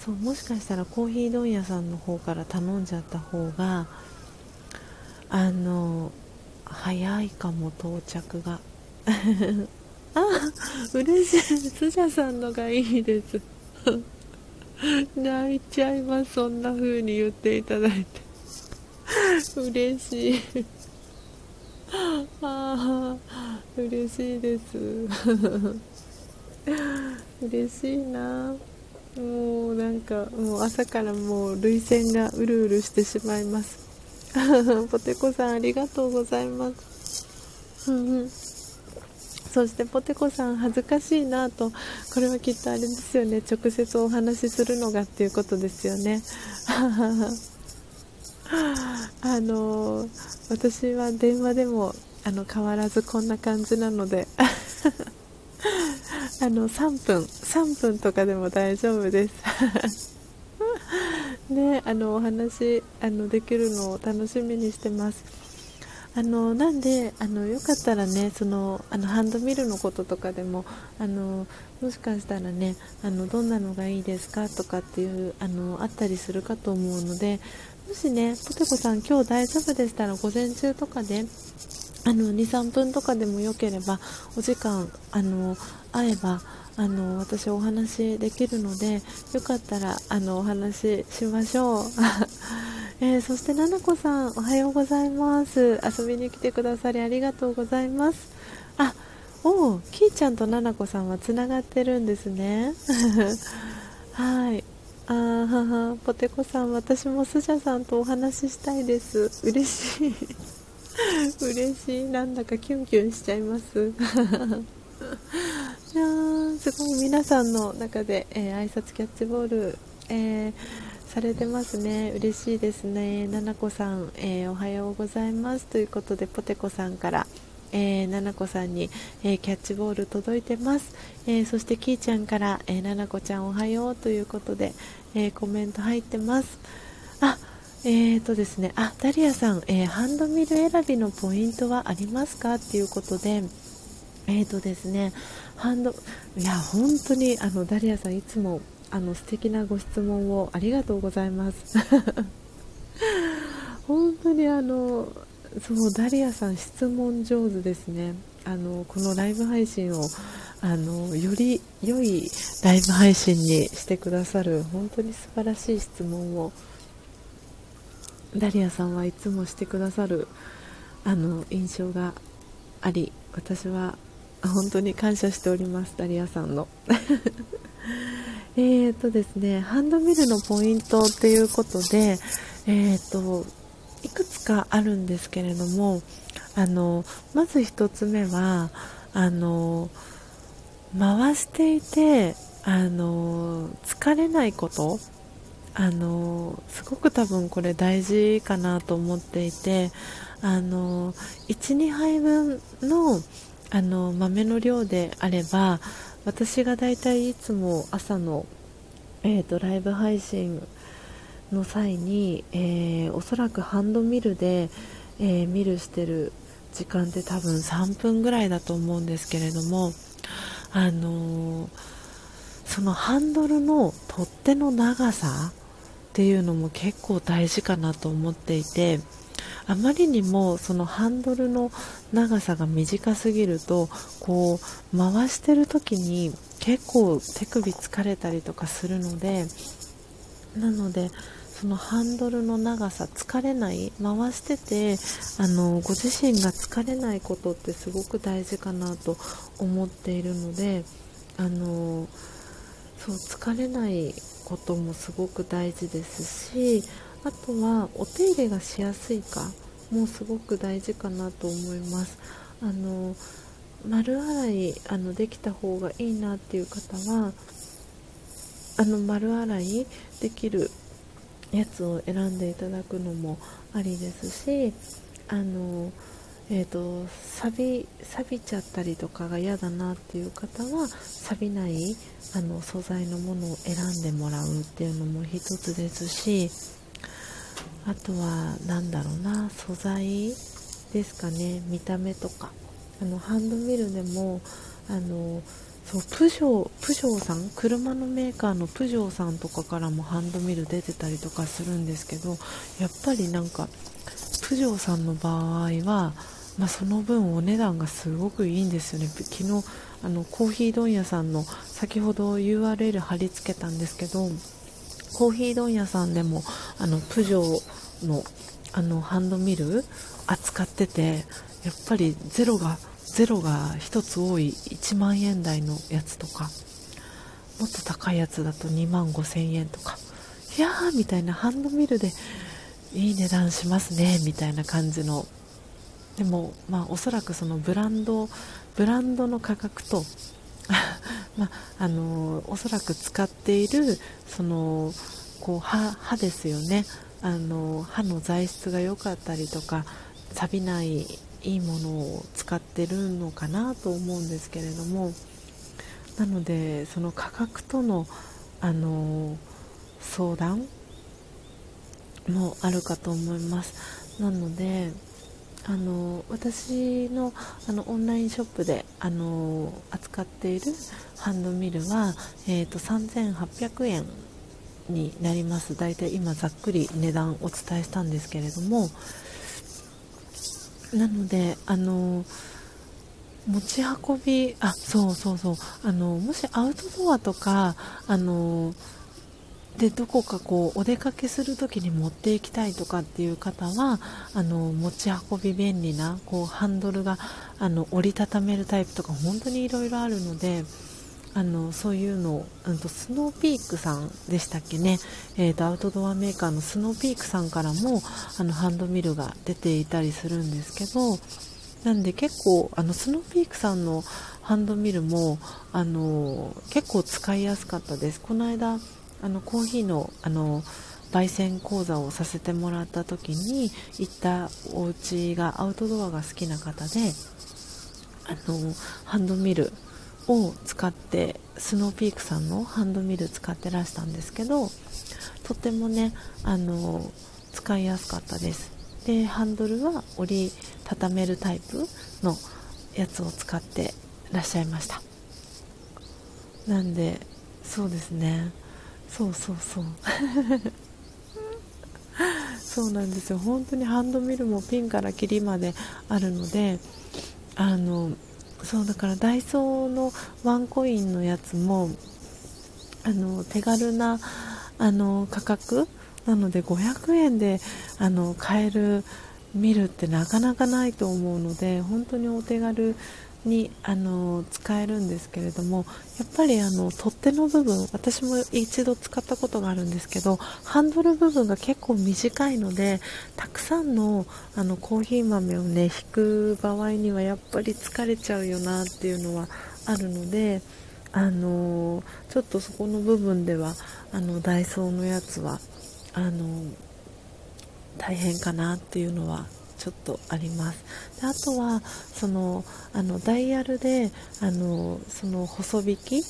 そうもしかしたらコーヒー問屋さんの方から頼んじゃった方があの早いかも到着が。あ嬉しい。スジャさんのがいいです。泣いちゃいます。そんな風に言っていただいて。嬉しい。ああ嬉しいです。嬉しいな。もうなんかもう朝からもう涙腺がうるうるしてしまいます。ポテコさんありがとうございます。そしてポテコさん恥ずかしいなとこれはきっとあれですよね。直接お話しするのがっていうことですよね。あの私は電話でもあの変わらずこんな感じなので。あの3分3分とかでも大丈夫です。ねあのお話あのできるのを楽しみにしてます。あのなんであのよかったらねそのあのハンドミルのこととかでもあのもしかしたらねあのどんなのがいいですかとかっていうあのあったりするかと思うのでもしねポテコさん今日大丈夫でしたら午前中とかであの23分とかでもよければお時間あの会えばあの私お話できるのでよかったらあのお話ししましょう、えー、そしてななこさんおはようございます。遊びに来てくださりありがとうございます。あおおきーちゃんとななこさんはつながってるんですね。はい。あはは。ポテコさん私もスジャさんとお話ししたいです。嬉しい。嬉しい。なんだかキュンキュンしちゃいます。いやすごい皆さんの中で、えー、挨拶キャッチボール、えー、されてますね。嬉しいですね。ななこさん、えー、おはようございます。ということでポテコさんからえー、ななこさんに、えー、キャッチボール届いてます、えー、そしてきーちゃんから、えー、ななこちゃんおはよう。ということで、えコメント入ってます。あえーとですね、あダリアさん、えハンドミル選びのポイントはありますか？っていうことで、えーとですね、ハンドいや本当にあのダリアさんいつもあの素敵なご質問をありがとうございます。本当にあのそうダリアさん質問上手ですねあのこのライブ配信をあのより良いライブ配信にしてくださる本当に素晴らしい質問をダリアさんはいつもしてくださるあの印象があり私は本当に感謝しておりますダリアさんの えーとですねハンドミルのポイントっていうことでえーといくつかあるんですけれどもあのまず1つ目はあの回していてあの疲れないこと。あのすごく多分これ大事かなと思っていてあの12杯分のあの豆の量であれば私がだいたいいつも朝の、えーと、ライブ配信の際に、えー、おそらくハンドミルで、えー、ミルしてる時間って多分3分ぐらいだと思うんですけれどもあのー、そのハンドルの取っ手の長さっていうのも結構大事かなと思っていてあまりにもそのハンドルの長さが短すぎるとこう回してる時に結構手首疲れたりとかするのでなのでそのハンドルの長さ疲れない回しててあのご自身が疲れないことってすごく大事かなと思っているのであのそう疲れないこともすごく大事ですしあとはお手入れがしやすいかもすごく大事かなと思います。あの丸洗いあのできた方がいいなっていう方はあの丸洗いできるやつを選んでいただくのもありですしあの、えーと、錆び錆びちゃったりとかが嫌だなっていう方は錆びないあの素材のものを選んでもらうっていうのも一つですしあとは何だろうな素材ですかね見た目とか。あのハンドミルでもあのそうプジョープジョーさん車のメーカーのプジョーさんとかからもハンドミル出てたりとかするんですけどやっぱりなんかプジョーさんの場合は、まあ、その分お値段がすごくいいんですよね。昨日あのコーヒー問屋さんの先ほど URL 貼り付けたんですけどコーヒー問屋さんでもあのプジョーのあのハンドミル扱っててやっぱりゼロがゼロが1つ多い1万円台のやつとかもっと高いやつだと2万5000円とかいやーみたいなハンドミルでいい値段しますねみたいな感じのでもまあおそらくそのブランドブランドの価格とまあ、あのおそらく使っているそのこう歯歯ですよね。あの歯の材質が良かったりとか錆びないいいものを使ってるのかなと思うんですけれどもなのでその価格とのあの相談もあるかと思います。なのであの私のあのオンラインショップであの扱っているハンドミルは、えーと、3800円になります。だいたい今ざっくり値段お伝えしたんですけれども。なのであの持ち運びあそうそうそう。あのもしアウトドアとかあのでどこかこうお出かけする時に持っていきたいとかっていう方はあの持ち運び便利なこうハンドルがあの折りたためるタイプとか本当にいろいろあるのであのそういうのを、うんと、スノーピークさんでしたっけね、えーと、アウトドアメーカーのスノーピークさんからもあのハンドミルが出ていたりするんですけどなんで結構あのスノーピークさんのハンドミルもあの結構使いやすかったです。この間あのコーヒーのあの焙煎講座をさせてもらった時に行ったお家がアウトドアが好きな方であのハンドミルを使ってスノーピークさんのハンドミル使ってらしたんですけどとてもねあの使いやすかったです。でハンドルは折りたためるタイプのやつを使ってらっしゃいました。なんでそうですね。そうそうそう。そうなんですよ。本当にハンドミルもピンからキリまであるのであのそうだからダイソーのワンコインのやつもあの手軽なあの価格なので500円であの買える見るってなかなかないと思うので本当にお手軽にあの使えるんですけれどもやっぱりあの取っ手の部分私も一度使ったことがあるんですけどハンドル部分が結構短いのでたくさんのあのコーヒー豆をね引く場合にはやっぱり疲れちゃうよなっていうのはあるのであのちょっとそこの部分ではあのダイソーのやつはあの大変かなっていうのはちょっとあります。であとはそのあのダイヤルであのその細引き、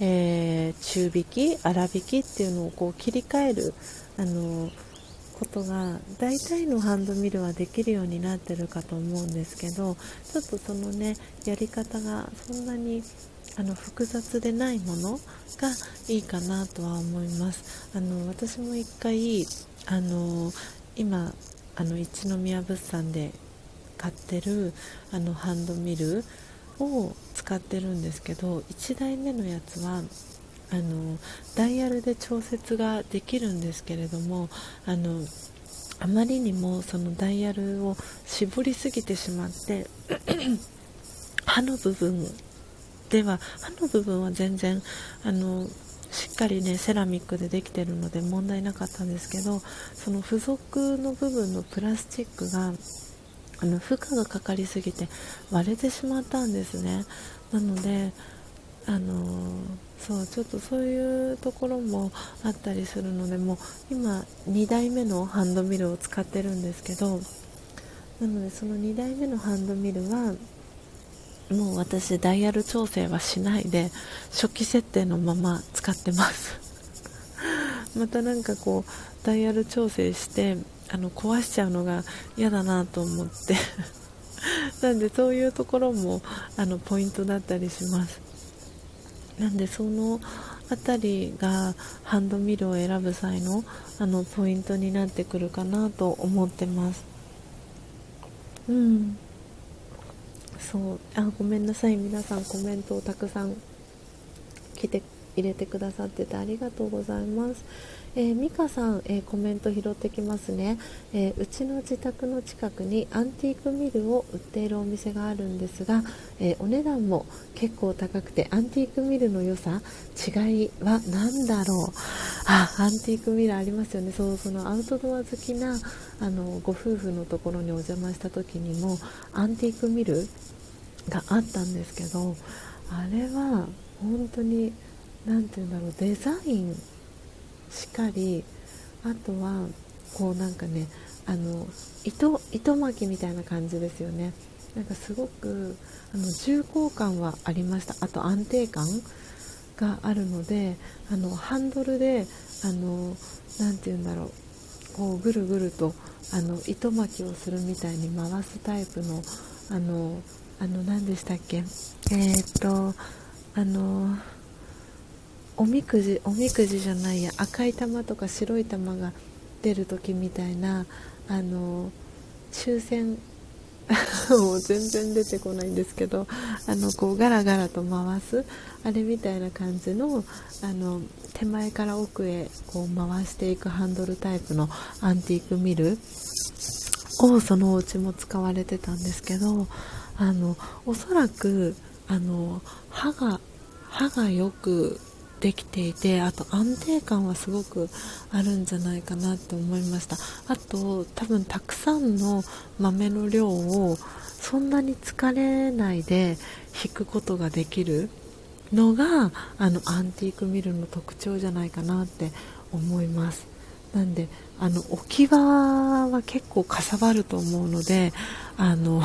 えー、中引き粗引きっていうのをこう切り替えるあのことが大体のハンドミルはできるようになってるかと思うんですけどちょっとそのねやり方がそんなにあの複雑でないものがいいかなとは思います。あの私も一回あの今あの一宮物産で買ってるあのハンドミルを使ってるんですけど1台目のやつはあのダイヤルで調節ができるんですけれどもあのあまりにもそのダイヤルを絞りすぎてしまって 刃の部分では刃の部分は全然あのしっかりねセラミックでできてるので問題なかったんですけどその付属の部分のプラスチックがあの負荷がかかりすぎて割れてしまったんですね。なのであのそうちょっとそういうところもあったりするのでもう今2台目のハンドミルを使ってるんですけどなのでその2台目のハンドミルはもう私ダイヤル調整はしないで初期設定のまま使ってます。またなんかこうダイヤル調整してあの壊しちゃうのが嫌だなと思って。なんでそういうところもあのポイントだったりします。なんでその辺りがハンドミルを選ぶ際のあのポイントになってくるかなと思ってます。うん。そう。あごめんなさい。皆さんコメントをたくさん来て入れてくださっててありがとうございます。えー、美香さん、えー、コメント拾ってきますね、えー、うちの自宅の近くにアンティークミルを売っているお店があるんですが、えお値段も結構高くてアンティークミルの良さ違いは何だろう。あアンティークミルありますよね。そうそのアウトドア好きなあのご夫婦のところにお邪魔した時にもアンティークミルがあったんですけどあれは本当に何て言うんだろうデザインしかりあとはこうなんかねあの糸糸巻きみたいな感じですよね。なんかすごくあの重厚感はありました。あと安定感があるのであのハンドルであのなて言うんだろうこうぐるぐるとあの糸巻きをするみたいに回すタイプのあのあの何でしたっけ？えー、っとあのおみくじおみくじじゃないや赤い玉とか白い玉が出る時みたいなあの抽選 もう全然出てこないんですけどあのこうガラガラと回すあれみたいな感じのあの手前から奥へこう回していくハンドルタイプのアンティークミルをそのお家も使われてたんですけどあのおそらくあの歯が歯がよくできていてあと安定感はすごくあるんじゃないかなって思いました。あと多分たくさんの豆の量をそんなに疲れないで弾くことができるのがあのアンティークミルの特徴じゃないかなって思います。なんであの置き場は結構かさばると思うのであの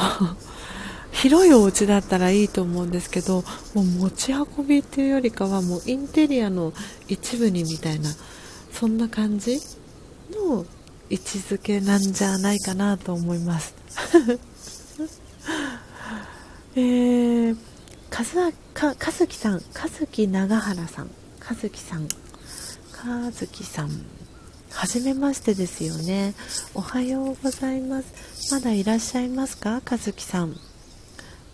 広いお家だったらいいと思うんですけどもう持ち運びっていうよりかはもうインテリアの一部にみたいなそんな感じの位置づけなんじゃないかなと思います。えー、かずかかずきさんかずき長原さんかずきさんかずきさんはじめましてですよね。おはようございます。まだいらっしゃいますか？かずきさん。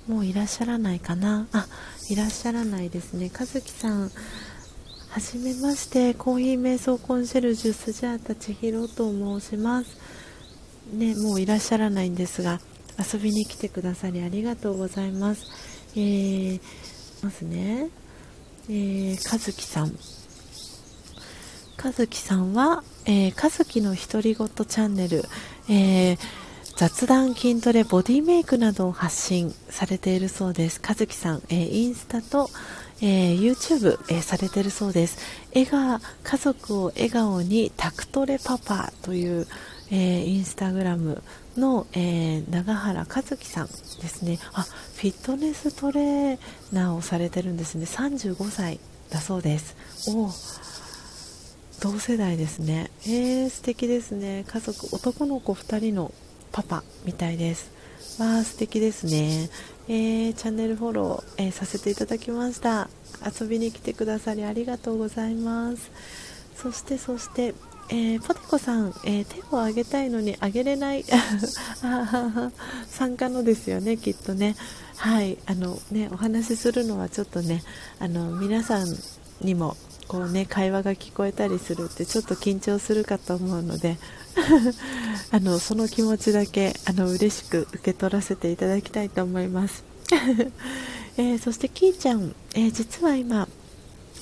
もういらっしゃらないかな？あいらっしゃらないですね。和樹さんはじめまして。コーヒー瞑想コンシェルジュスジャータ千尋と申します。ねもういらっしゃらないんですが遊びに来てくださりありがとうございます。えー、まずね。えー、和樹さん。和樹さんは、えー、和樹の独り言チャンネル、えー雑談、筋トレ、ボディメイクなどを発信されているそうです。和樹さん、えー、インスタと、えー、YouTube、えー、されているそうです。笑顔、家族を笑顔にタクトレパパという、えー、インスタグラムの、えー、長原和樹さんですね。あ、フィットネストレーナーをされてるんですね。35歳だそうです。お同世代ですね。えー、素敵ですね。家族、男の子2人のパパみたいです。わあ、素敵ですね。えー、チャンネルフォロー、えー、させていただきました遊びに来てくださりありがとうございますそしてそしてえー、ポテコさん、えー、手を挙げたいのに挙げれない参加のですよね、きっとね。はいあのね、お話しするのはちょっとねあの皆さんにもこう、ね、会話が聞こえたりするってちょっと緊張するかと思うのであのその気持ちだけあの嬉しく受け取らせていただきたいと思います、えー、そしてキーちゃん、えー、実は今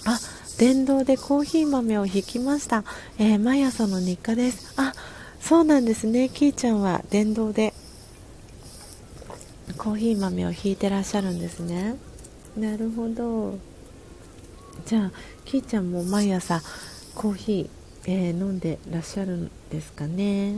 あ電動でコーヒー豆をひきました、えー、毎朝の日課です。あそうなんですね。キーちゃんは電動でコーヒー豆をひいてらっしゃるんですね。なるほど。じゃあきーちゃんも毎朝コーヒー、えー、飲んでらっしゃるんですかね。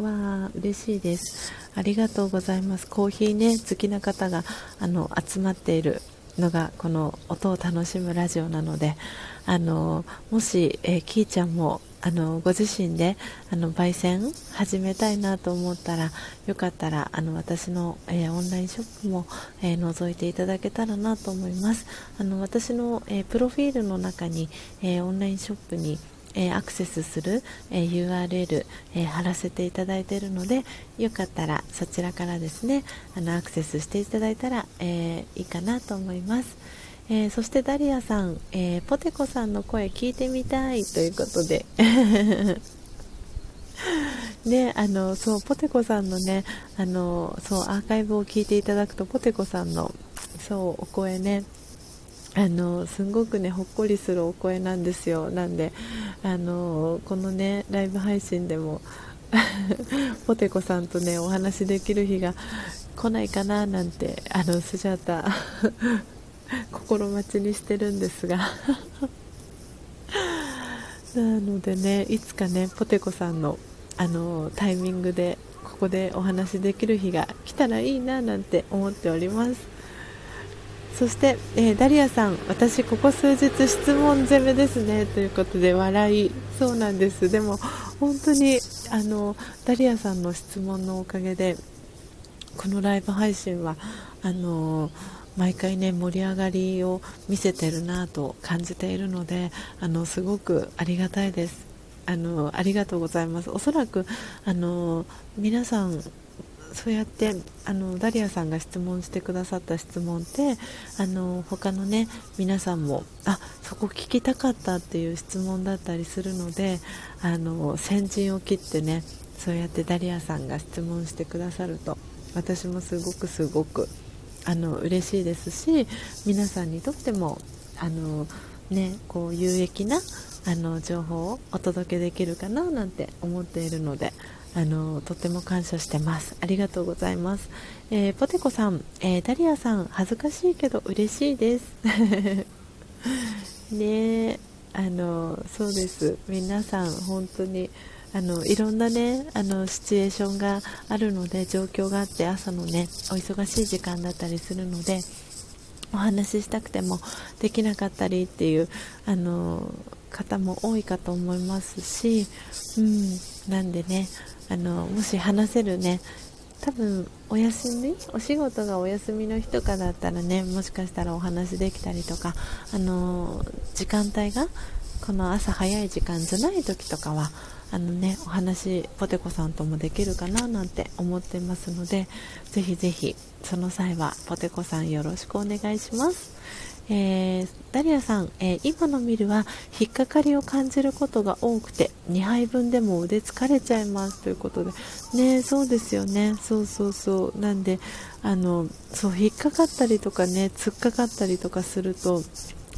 わあ嬉しいです。ありがとうございます。コーヒーね好きな方があの集まっているのがこの音を楽しむラジオなのであのもし、えー、キーちゃんもあのご自身であの焙煎始めたいなと思ったらよかったらあの私の、えー、オンラインショップも、えー、覗いていただけたらなと思います。あの私の、えー、プロフィールの中に、えオンラインショップにえアクセスする、え URL、え貼らせていただいているのでよかったらそちらからですねあのアクセスしていただいたら、えいいかなと思います。え、そしてダリアさん、え、ポテコさんの声聞いてみたいということで ね、あのそうポテコさんのねあのそうアーカイブを聞いていただくとポテコさんのそうお声ねあのすごくねほっこりするお声なんですよ。なんであのこのねライブ配信でも ポテコさんとねお話できる日が来ないかななんてあのスジャータ 心待ちにしてるんですが。なのでねいつかねポテコさんのあのタイミングでここでお話できる日が来たらいいななんて思っております。そして、えー、ダリアさん私ここ数日質問攻めですねということで笑い。そうなんです。でも本当にあのダリアさんの質問のおかげでこのライブ配信はあの毎回ね盛り上がりを見せてるなと感じているのであのすごくありがたいです。あのありがとうございます。おそらくあの皆さんそうやってあのダリアさんが質問してくださった質問ってあの他のね皆さんもあそこ聞きたかったっていう質問だったりするのであの先陣を切ってねそうやってダリアさんが質問してくださると私もすごくすごくあの嬉しいですし皆さんにとってもあの、ね、こう有益なあの情報をお届けできるかななんて思っているのであのとても感謝してます。ありがとうございます、えー、ポテコさん、えー、ダリアさん恥ずかしいけど嬉しいです。ねあのそうです。皆さん本当にあのいろんなねあのシチュエーションがあるので状況があって朝のねお忙しい時間だったりするのでお話ししたくてもできなかったりっていうあの方も多いかと思いますし、うん、なんでねあのもし話せるね多分お休みお仕事がお休みの日とかだったらねもしかしたらお話できたりとかあの時間帯がこの朝早い時間じゃない時とかはあのねお話ポテコさんともできるかななんて思ってますのでぜひぜひその際はポテコさんよろしくお願いします。えー、ダリアさん、えー、今のミルは引っかかりを感じることが多くて2杯分でも腕疲れちゃいますということでねそうですよね。そうそうそう。なんであのそう引っかかったりとかね突っかかったりとかすると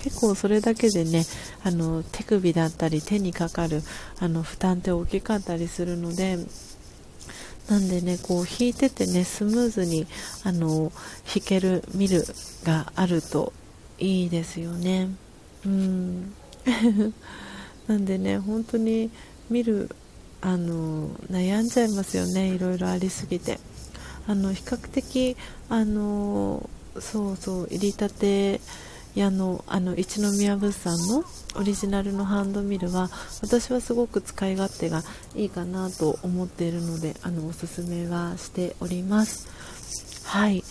結構それだけでねあの手首だったり手にかかるあの負担って大きかったりするのでなんでねこう弾いててねスムーズにあの弾けるミルがあるといいですよね。うん。なんでね本当に見るあの悩んじゃいますよね。いろいろありすぎて。あの比較的あのそうそう入りたて屋のあの一宮物産のオリジナルのハンドミルは私はすごく使い勝手がいいかなと思っているのであのおすすめはしております。はい。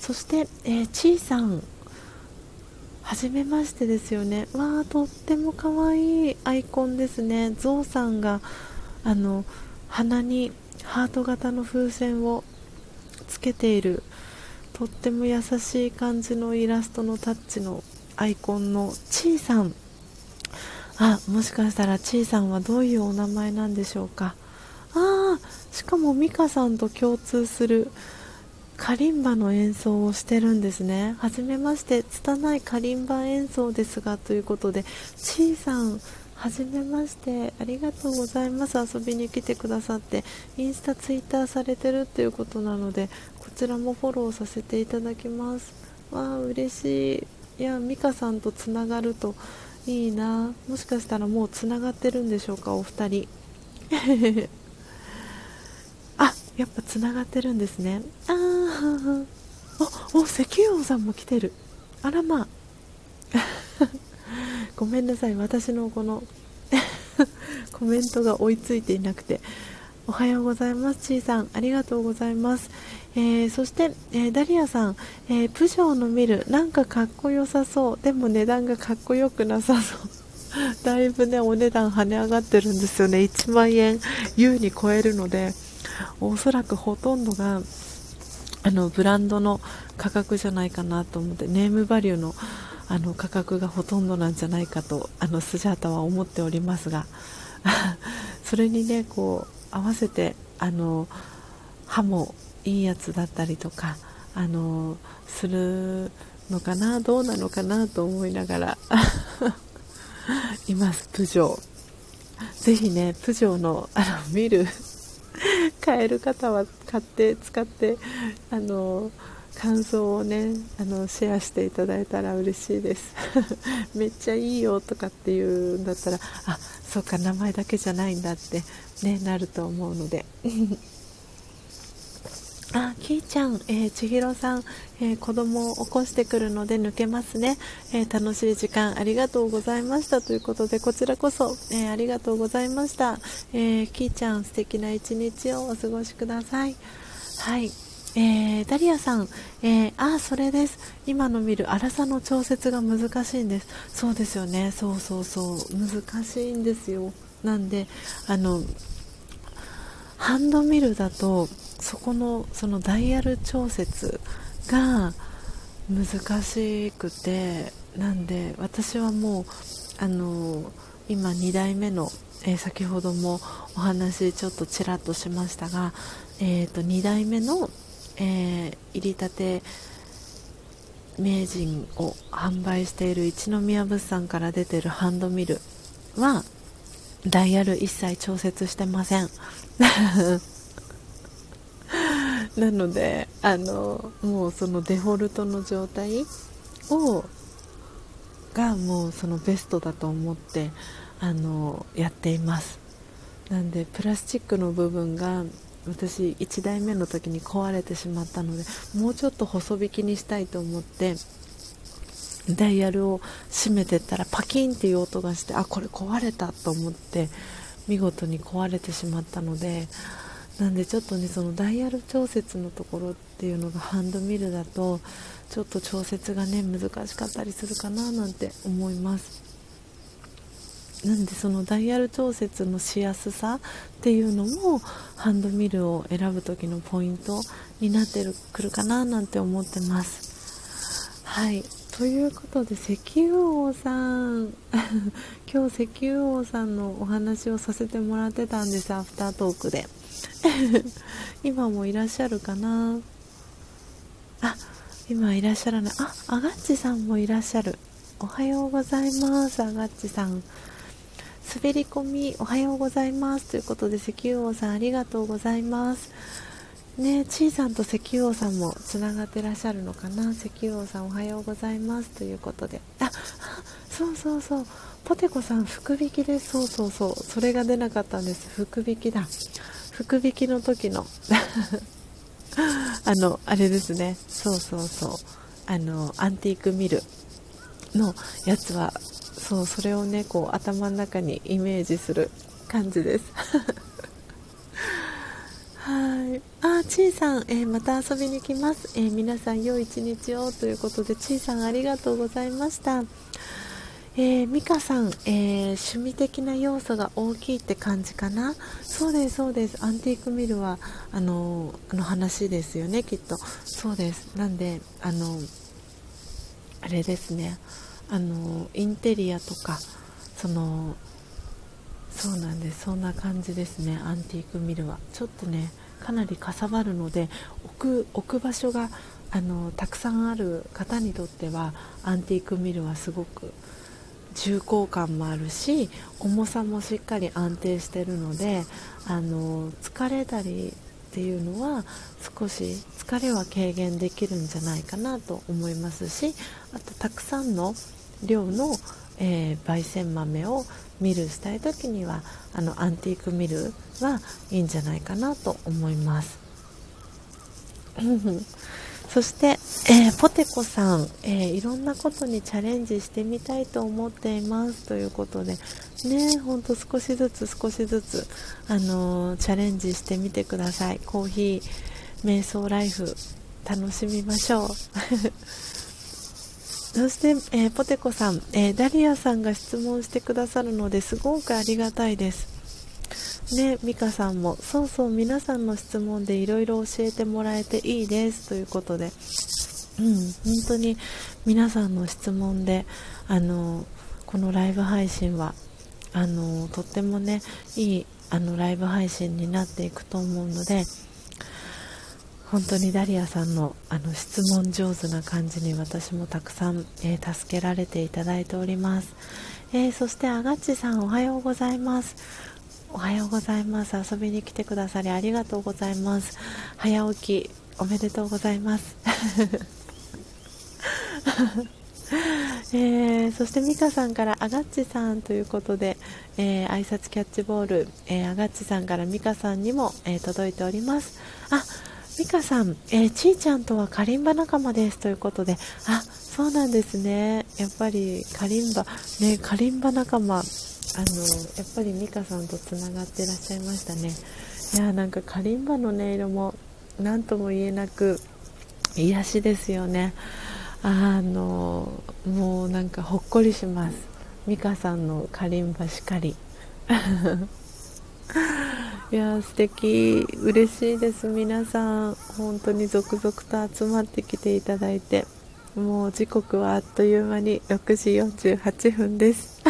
そして、えー、ちーさん。はじめましてですよね。わあとっても可愛いアイコンですね。ゾウさんがあの鼻にハート型の風船をつけているとっても優しい感じのイラストのタッチのアイコンのちーさん。あもしかしたらちーさんはどういうお名前なんでしょうか。ああしかも美香さんと共通するカリンバの演奏をしてるんですね。はじめまして拙いカリンバ演奏ですがということでちーさんはじめましてありがとうございます。遊びに来てくださってインスタツイッターされてるっていうことなのでこちらもフォローさせていただきます。わあ嬉しい。いや美香さんとつながるといいな。もしかしたらもうつながってるんでしょうかお二人。やっぱつながってるんですね。ああ お石油王さんも来てる。あらまあ。ごめんなさい。私のこの コメントが追いついていなくて。おはようございます。ちーさん。ありがとうございます、えー、そして、えー、ダリアさん、えー、プジョーのミルなんかかっこよさそう。でも値段がかっこよくなさそう。だいぶねお値段跳ね上がってるんですよね。1万円優に超えるので。おそらくほとんどがあのブランドの価格じゃないかなと思ってネームバリューのあの価格がほとんどなんじゃないかとあのスジャータは思っておりますが それにねこう合わせてあの歯もいいやつだったりとかあのするのかなどうなのかなと思いながら いますプジョー。ぜひねプジョーのあの見る 買える方は買って使ってあの感想をねあのシェアしていただいたら嬉しいです。めっちゃいいよとかっていうんだったらあそうか名前だけじゃないんだって、ね、なると思うので。あ、きーちゃん、えー、千尋さん、えー、子供を起こしてくるので抜けますね、えー、楽しい時間ありがとうございましたということで、こちらこそ、えー、ありがとうございました。えー、きーちゃん、素敵な一日をお過ごしください。はい。えー、ダリアさん、えー、あ、それです。今の見る粗さの調節が難しいんです。そうですよね。そうそうそう。難しいんですよ。なんで、あの、ハンドミルだと、そこの、そのダイヤル調節が難しくて、なんで、私はもう、あの、今2代目のえー、先ほどもお話ちょっとちらっとしましたが、えーと2代目のえー、入りたて名人を販売している一宮物産から出てるハンドミルはダイヤル一切調節してません。なのであのもうそのデフォルトの状態をがもうそのベストだと思ってあのやっています。なんでプラスチックの部分が私1台目の時に壊れてしまったのでもうちょっと細引きにしたいと思ってダイヤルを閉めてったらパキンっていう音がしてあこれ壊れたと思って見事に壊れてしまったのでなんでちょっとねそのダイヤル調節のところっていうのがハンドミルだとちょっと調節がね難しかったりするかななんて思います。なんでそのダイヤル調節のしやすさっていうのもハンドミルを選ぶ時のポイントになってくるかななんて思ってます。はい。ということで石油王さん。今日石油王さんのお話をさせてもらってたんですアフタートークで。今もいらっしゃるかな？あ今いらっしゃらない。あアガッチさんもいらっしゃる。おはようございますアガッチさん。滑り込みおはようございます。ということで石油王さんありがとうございます。ねちーさんと石油王さんもつながってらっしゃるのかな？石油王さんおはようございます。ということで。あそうそうそう。ポテコさん福引きです。そうそうそう。それが出なかったんです。福引きだ。福引きの時の。あのあれですね。そうそうそう。あのアンティークミルのやつはそうそれをねこう頭の中にイメージする感じです。はい。あちいさん、えー、また遊びに来ます、えー、皆さん良い一日を。ということでちいさんありがとうございました。えー、美香さん、えー、趣味的な要素が大きいって感じかな？そうですそうです。アンティークミルはあのあの話ですよねきっと。そうです。なんであのあれですね。あのインテリアとかそのそうなんです。そんな感じですねアンティークミルは。ちょっとねかなりかさばるので置く置く場所があのたくさんある方にとってはアンティークミルはすごく重厚感もあるし重さもしっかり安定してるのであの疲れたりっていうのは少し疲れは軽減できるんじゃないかなと思いますしあとたくさんの量の、えー、焙煎豆をミルしたい時にはあのアンティークミルはいいんじゃないかなと思います。そして、えー、ポテコさん、えー、いろんなことにチャレンジしてみたいと思っていますということで、ね、ほんと少しずつ少しずつ、あのー、チャレンジしてみてください。コーヒー、瞑想ライフ、楽しみましょう。そして、えポテコさん、えダリアさんが質問してくださるのですごくありがたいです。ね、ミカさんもそうそう皆さんの質問でいろいろ教えてもらえていいです。ということで、うん、本当に皆さんの質問であのこのライブ配信はあのとってもねいいあのライブ配信になっていくと思うので本当にダリアさんのあの質問上手な感じに私もたくさん、えー、助けられていただいております、えー、そしてアガッチさんおはようございます。おはようございます。遊びに来てくださりありがとうございます。早起きおめでとうございます。えー、そして美香さんからアガッチさんということで、えー、挨拶キャッチボール、えー、アガッチさんから美香さんにも、えー、届いております。あ美香さん、えー、ちーちゃんとはカリンバ仲間ですということであそうなんですね。やっぱりカリンバねカリンバ仲間あのやっぱり美香さんとつながってらっしゃいましたね。いやなんかカリンバの音色も何とも言えなく癒しですよね。あのもうなんかほっこりします。美香さんのカリンバしかり。いや素敵。嬉しいです。皆さん本当に続々と集まってきていただいて。もう時刻はあっという間に6時48分です。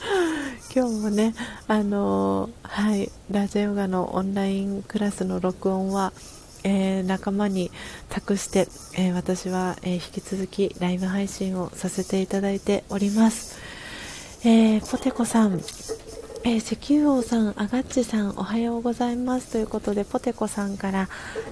今日もね、あのー、はい、ラジオヨガのオンラインクラスの録音は、えー、仲間に託して、えー、私は、え引き続きライブ配信をさせていただいております。えポテコさん、えー、石油王さん、アガッチさん、おはようございますということで、ポテコさんから、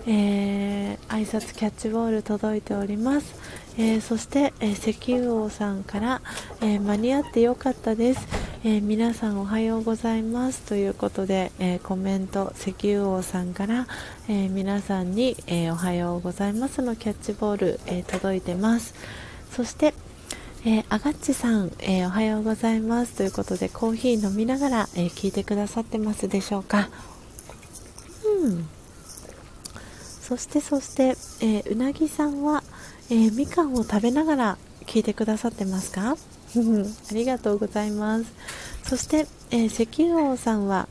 えー、挨拶キャッチボール届いております。えー、そして、え石油王さんから、え間に合ってよかったです。え、皆さんおはようございます。ということで、え、コメント石油王さんから、え、皆さんに、えおはようございますのキャッチボール、え届いてます。そして、えアガッチさん、えおはようございます。ということでコーヒー飲みながら、え聞いてくださってますでしょうか。うん。そしてそして、えうなぎさんは、えみかんを食べながら聞いてくださってますか？ありがとうございます。そして、えー、石油王さんは、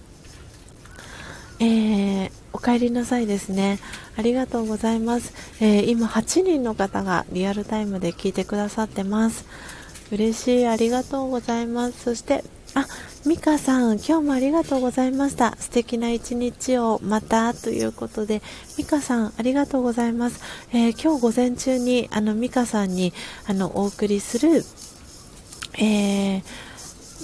えー、お帰りなさいですね。ありがとうございます。えー、今8人の方がリアルタイムで聞いてくださってます。嬉しい、ありがとうございます。そして、あ、ミカさん、今日もありがとうございました。素敵な一日をまたということで、ミカさん、ありがとうございます。えー、今日午前中に、あの、ミカさんに、あの、お送りする、えー、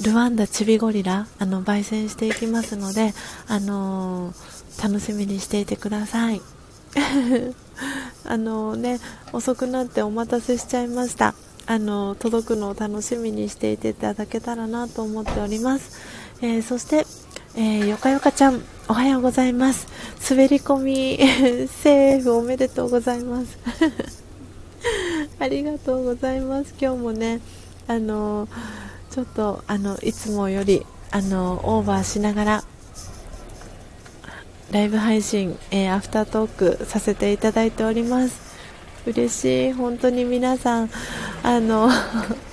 ルワンダチビゴリラあの焙煎していきますので、あのー、楽しみにしていてください あのね遅くなってお待たせしちゃいましたあの届くのを楽しみにしていていただけたらなと思っております、えー、そして、えー、よかよかちゃんおはようございます。滑り込み セーフおめでとうございます。ありがとうございます。今日もねあのちょっとあのいつもよりあのオーバーしながらライブ配信、えー、アフタートークさせていただいております。嬉しい。本当に皆さんあの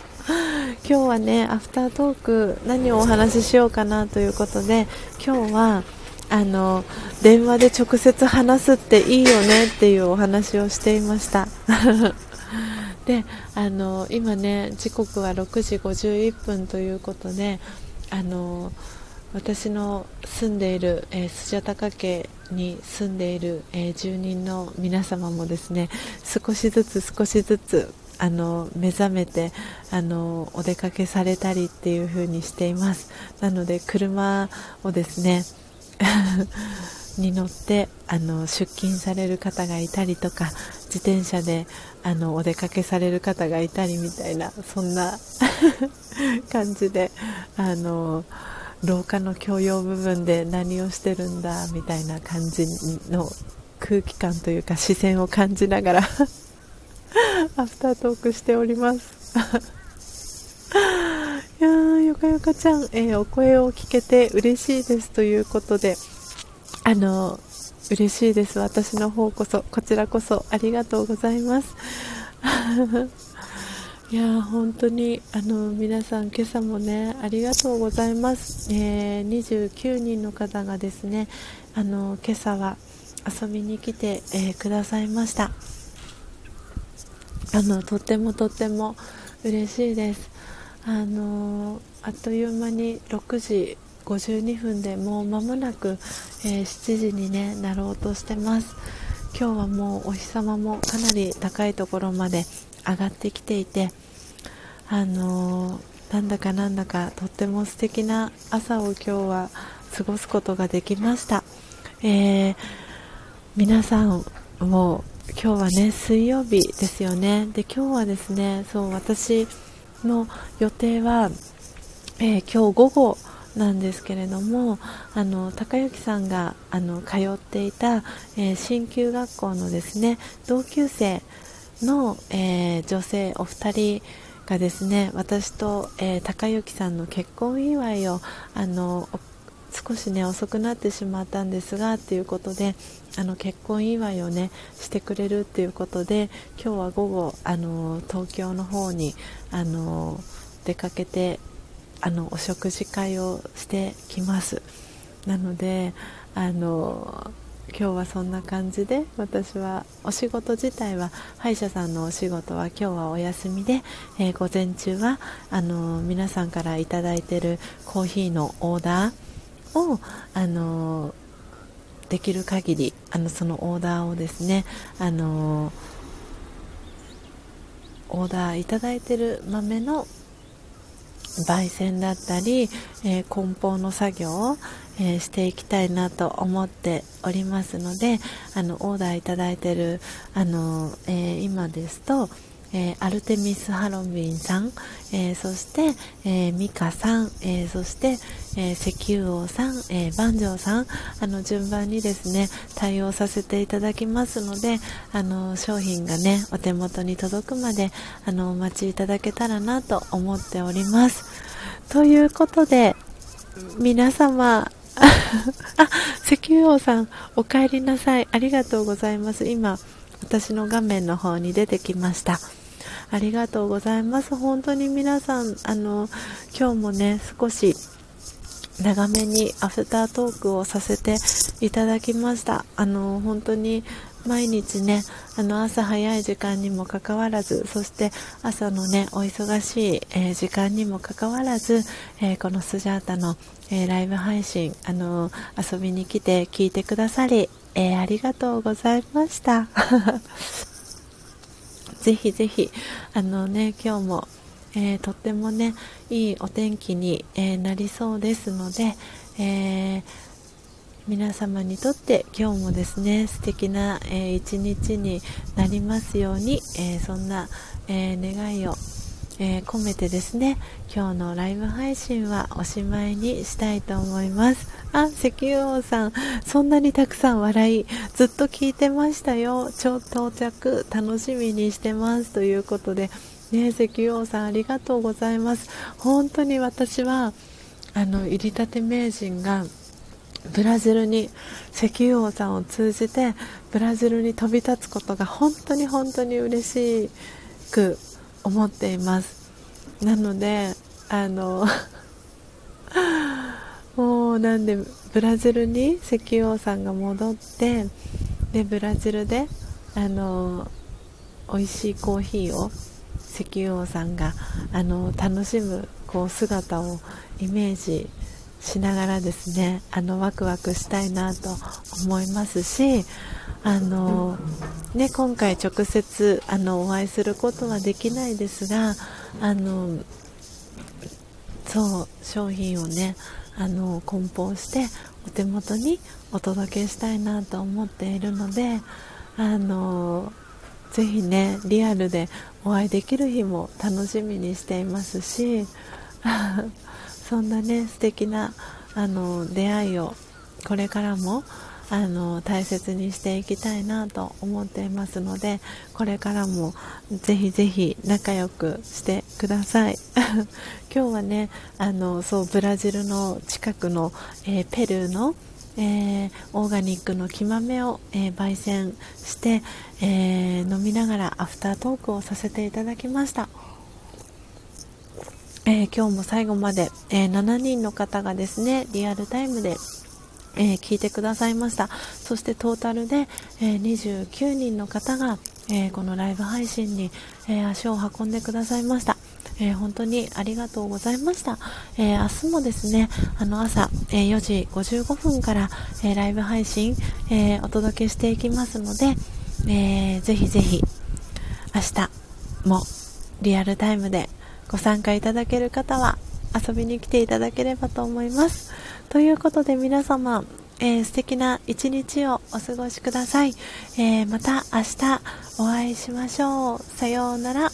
今日はねアフタートーク何をお話ししようかなということで今日はあの電話で直接話すっていいよねっていうお話をしていました。であの今ね時刻は6時51分ということであの私の住んでいる、えー、スジャタカ家に住んでいる、えー、住人の皆様もですね少しずつ少しずつあの目覚めてあのお出かけされたりっていう風にしています。なので車をですね に乗ってあの出勤される方がいたりとか自転車であのお出かけされる方がいたりみたいなそんな 感じであの廊下の共用部分で何をしてるんだみたいな感じの空気感というか視線を感じながら アフタートークしております。いやーよかよかちゃん、えー、お声を聞けて嬉しいですということで。あの嬉しいです。私の方こそこちらこそありがとうございます。いや本当にあの皆さん今朝もねありがとうございます、えー、29人の方がですねあの今朝は遊びに来て、えー、くださいました。あのとってもとっても嬉しいです。あのあっという間に6時52分でもう間もなく、えー、7時に、ね、なろうとしてます。今日はもうお日様もかなり高いところまで上がってきていてあのー、なんだかなんだかとっても素敵な朝を今日は過ごすことができました、えー、皆さんも今日はね水曜日ですよね。で今日はですねそう私の予定は、えー、今日午後なんですけれどもあの高之さんがあの通っていた、えー、鍼灸学校のですね同級生の、えー、女性お二人がですね私と、えー、高之さんの結婚祝いをあの少しね遅くなってしまったんですがということであの結婚祝いをねしてくれるっていうことで今日は午後あの東京の方にあの出かけてあのお食事会をしてきます。なのであの今日はそんな感じで私はお仕事自体は歯医者さんのお仕事は今日はお休みで、えー、午前中はあの皆さんから頂いてるコーヒーのオーダーをあのできる限りあのそのオーダーをですねあのオーダーいただいてる豆の焙煎だったり、え、梱包の作業、えー、していきたいなと思っておりますのであのオーダーいただいているあの、えー、今ですとえー、アルテミス・ハロウィンさん、えー、そして、えー、ミカさん、えそして、え石油王さん、え万丈さんあの順番にですね対応させていただきますのであの商品がねお手元に届くまであのお待ちいただけたらなと思っております。ということで皆様あ、石油王さん、お帰りなさい。ありがとうございます。今、私の画面の方に出てきました。ありがとうございます。本当に皆さん、あの、今日もね、少し長めにアフタートークをさせていただきました。あの、本当に毎日ね、あの朝早い時間にもかかわらず、そして朝のね、お忙しい、えー、時間にもかかわらず、えー、このスジャータの、えー、ライブ配信、あの遊びに来て聞いてくださり、えありがとうございました。ぜひぜひあのね今日も、えー、とってもねいいお天気に、えー、なりそうですので、えー、皆様にとって今日もですね素敵な、え一日になりますように、えそんな、え願いをえー、込めてですね今日のライブ配信はおしまいにしたいと思います。あ石油王さんそんなにたくさん笑いずっと聞いてましたよ。超到着楽しみにしてます。ということでね石油王さんありがとうございます。本当に私はあの入りたて名人がブラジルに石油王さんを通じてブラジルに飛び立つことが本当に本当に嬉しく思っています。なのであの もうなんでブラジルに石油王さんが戻ってでブラジルであの美味しいコーヒーを石油王さんがあの楽しむこう姿をイメージしながらですねあのワクワクしたいなと思いますしあの、ね、今回直接あのお会いすることはできないですがあのそう商品をねあの梱包してお手元にお届けしたいなと思っているのであのぜひねリアルでお会いできる日も楽しみにしていますし そんなね素敵なあな出会いをこれからもあの大切にしていきたいなと思っていますのでこれからもぜひぜひ仲良くしてください。今日はねあのそうブラジルの近くの、えー、ペルーのえー、オーガニックの木豆を、えー、焙煎して、えー、飲みながらアフタートークをさせていただきました、え今日も最後まで、え7人の方がですねリアルタイムでえー、聞いてくださいました。そしてトータルで、えー、29人の方が、え、このライブ配信に、え足を運んでくださいました。えー、本当にありがとうございました、えー、明日もですねあの朝、えー、4時55分から、えライブ配信、えお届けしていきますので、えぜひぜひ明日もリアルタイムでご参加いただける方は遊びに来ていただければと思います。ということで皆様えー、素敵な一日をお過ごしください、えー、また明日お会いしましょう。さようなら。